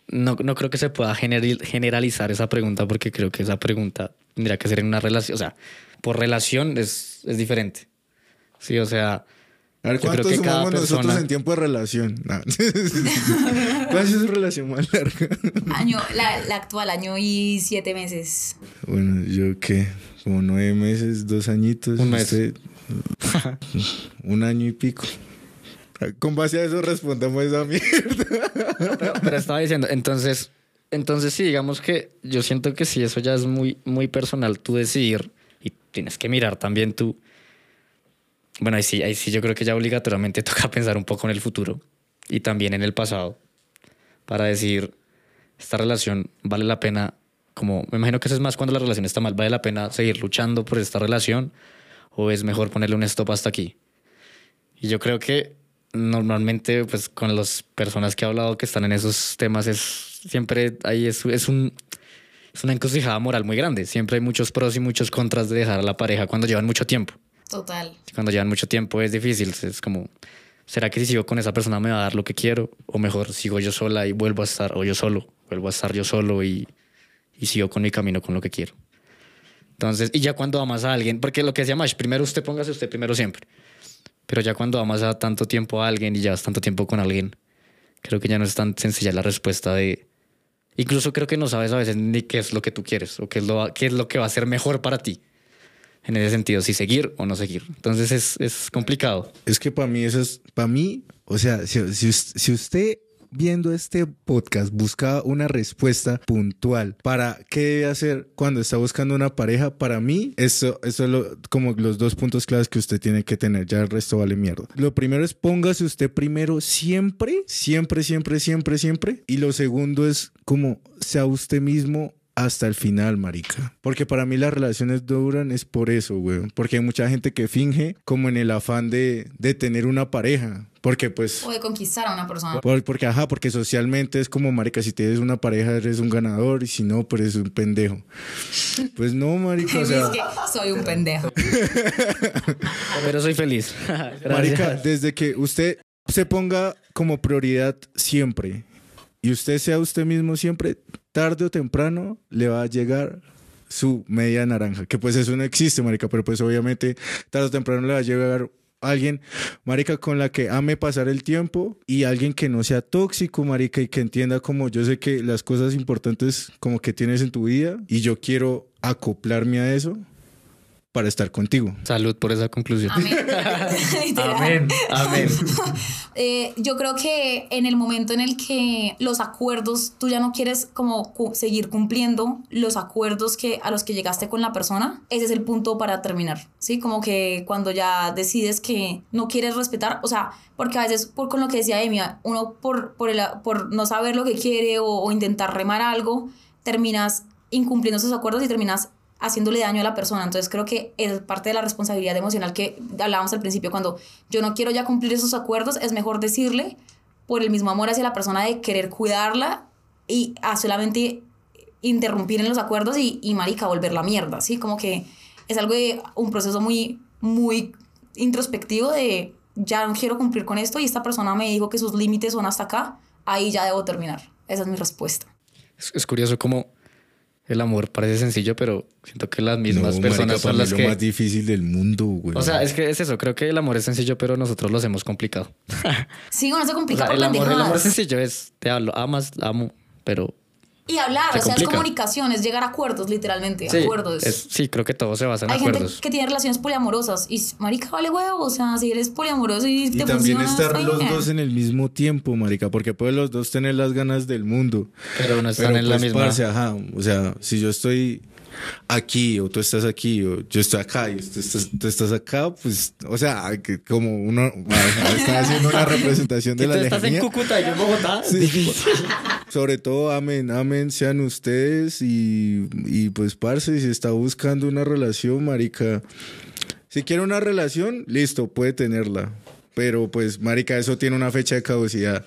No, no creo que se pueda general- generalizar esa pregunta porque creo que esa pregunta tendría que ser en una relación. O sea, por relación es, es diferente. Sí, o sea. A ver, ¿cuánto sumamos nosotros persona- en tiempo de relación? Nah. ¿Cuál es su relación más larga? Año, la, la actual, año y siete meses. Bueno, yo qué, como nueve meses, dos añitos. Un mes. usted, un año y pico. Con base a eso respondemos esa mierda. Pero, pero estaba diciendo, entonces, entonces sí, digamos que yo siento que sí, eso ya es muy, muy personal tú decidir y tienes que mirar también tú. Bueno, ahí sí, ahí sí yo creo que ya obligatoriamente toca pensar un poco en el futuro y también en el pasado para decir, esta relación vale la pena, como me imagino que eso es más cuando la relación está mal, vale la pena seguir luchando por esta relación o es mejor ponerle un stop hasta aquí. Y yo creo que normalmente, pues con las personas que he hablado que están en esos temas, es siempre ahí es, es un es una encrucijada moral muy grande. Siempre hay muchos pros y muchos contras de dejar a la pareja cuando llevan mucho tiempo. Total. Cuando llevan mucho tiempo es difícil. Es como, ¿será que si sigo con esa persona me va a dar lo que quiero? O mejor, sigo yo sola y vuelvo a estar, o yo solo, vuelvo a estar yo solo y, y sigo con mi camino con lo que quiero. Entonces, y ya cuando amas a alguien, porque lo que decía Mash, primero usted póngase usted primero siempre. Pero ya cuando amas a tanto tiempo a alguien y llevas tanto tiempo con alguien, creo que ya no es tan sencilla la respuesta de... Incluso creo que no sabes a veces ni qué es lo que tú quieres o qué es lo, qué es lo que va a ser mejor para ti. En ese sentido, si seguir o no seguir. Entonces es, es complicado. Es que para mí eso es, para mí, o sea, si, si, si usted viendo este podcast busca una respuesta puntual para qué debe hacer cuando está buscando una pareja, para mí eso, eso es lo- como los dos puntos claves que usted tiene que tener, ya el resto vale mierda. Lo primero es póngase usted primero siempre, siempre, siempre, siempre, siempre. Y lo segundo es como sea usted mismo hasta el final, marica. Porque para mí las relaciones duran es por eso, güey. Porque hay mucha gente que finge como en el afán de, de tener una pareja. Porque pues... O de conquistar a una persona. por- porque, ajá, porque socialmente es como, marica, si tienes una pareja eres un ganador y si no, pues eres un pendejo. Pues no, marica, o sea... es que soy un pendejo. Pero soy feliz. Gracias. Marica, desde que usted se ponga como prioridad siempre y usted sea usted mismo siempre, tarde o temprano le va a llegar su media naranja, que pues eso no existe, marica, pero pues obviamente tarde o temprano le va a llegar alguien, marica, con la que ame pasar el tiempo y alguien que no sea tóxico, marica, y que entienda como yo sé que las cosas importantes como que tienes en tu vida y yo quiero acoplarme a eso para estar contigo. Salud por esa conclusión. Amén. Amén. Amén. Eh, yo creo que en el momento en el que los acuerdos, tú ya no quieres como cu- seguir cumpliendo los acuerdos que, a los que llegaste con la persona, ese es el punto para terminar, ¿sí? Como que cuando ya decides que no quieres respetar, o sea, porque a veces, por, con lo que decía Emi, uno por, por, el- por no saber lo que quiere o, o intentar remar algo, terminas incumpliendo esos acuerdos y terminas haciéndole daño a la persona. Entonces creo que es parte de la responsabilidad emocional que hablábamos al principio, cuando yo no quiero ya cumplir esos acuerdos, es mejor decirle por el mismo amor hacia la persona de querer cuidarla y a solamente interrumpir en los acuerdos y, y marica, volver la mierda, ¿sí? Como que es algo de un proceso muy, muy introspectivo de ya no quiero cumplir con esto y esta persona me dijo que sus límites son hasta acá, ahí ya debo terminar. Esa es mi respuesta. Es, es curioso cómo el amor parece sencillo, pero siento que las mismas No, personas marica, son las que... lo más difícil del mundo, güey. O sea, es que es eso, creo que el amor es sencillo, pero nosotros lo hacemos complicado. Sí, uno se O complica sea, por el amor, el amor sencillo es, te hablo, amas, amo, pero Y hablar, Se o sea, es complica. comunicación, es llegar a acuerdos, literalmente. sí, acuerdos. es- sí, creo que todo se basa en Hay acuerdos. gente que tiene relaciones poliamorosas y marica vale huevo, o sea, si eres poliamoroso y, Y te también funciona, estar está los bien. dos en el mismo tiempo, marica, porque pueden los dos tener las ganas del mundo. Pero no están Pero en la pues, misma. parce, ajá, o sea, si yo estoy aquí o tú estás aquí o yo estoy acá y tú estás, tú estás acá, pues, o sea, que como uno está haciendo una representación de la tú estás en. Cúcuta y yo en Bogotá. Sí. Sobre todo, amén, amén, sean ustedes y, y pues, parce, si está buscando una relación, marica, si quiere una relación, listo, puede tenerla. Pero pues, marica, eso tiene una fecha de caducidad.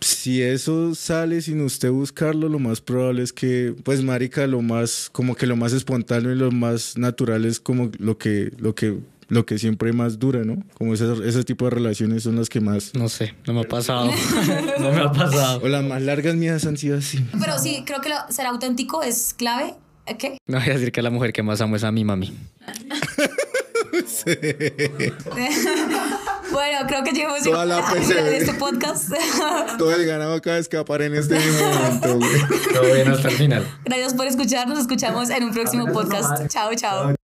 Si eso sale sin usted buscarlo, lo más probable es que, pues, marica, lo más, como que lo más espontáneo y lo más natural es como lo que, lo que, lo que siempre más dura, ¿no? Como ese, ese tipo de relaciones son las que más... No sé, no me ha pasado. no me ha pasado. O las más largas mías han sido así. Pero sí, creo que lo- ser auténtico es clave. ¿Eh, ¿Qué? No voy a decir que la mujer que más amo es a mi mami. Bueno, creo que llegamos Toda la de este podcast. Todo el ganado acaba de escapar en este mismo momento. Todo bien hasta el final. Gracias por escuchar. Nos escuchamos en un próximo podcast. Chao, chao.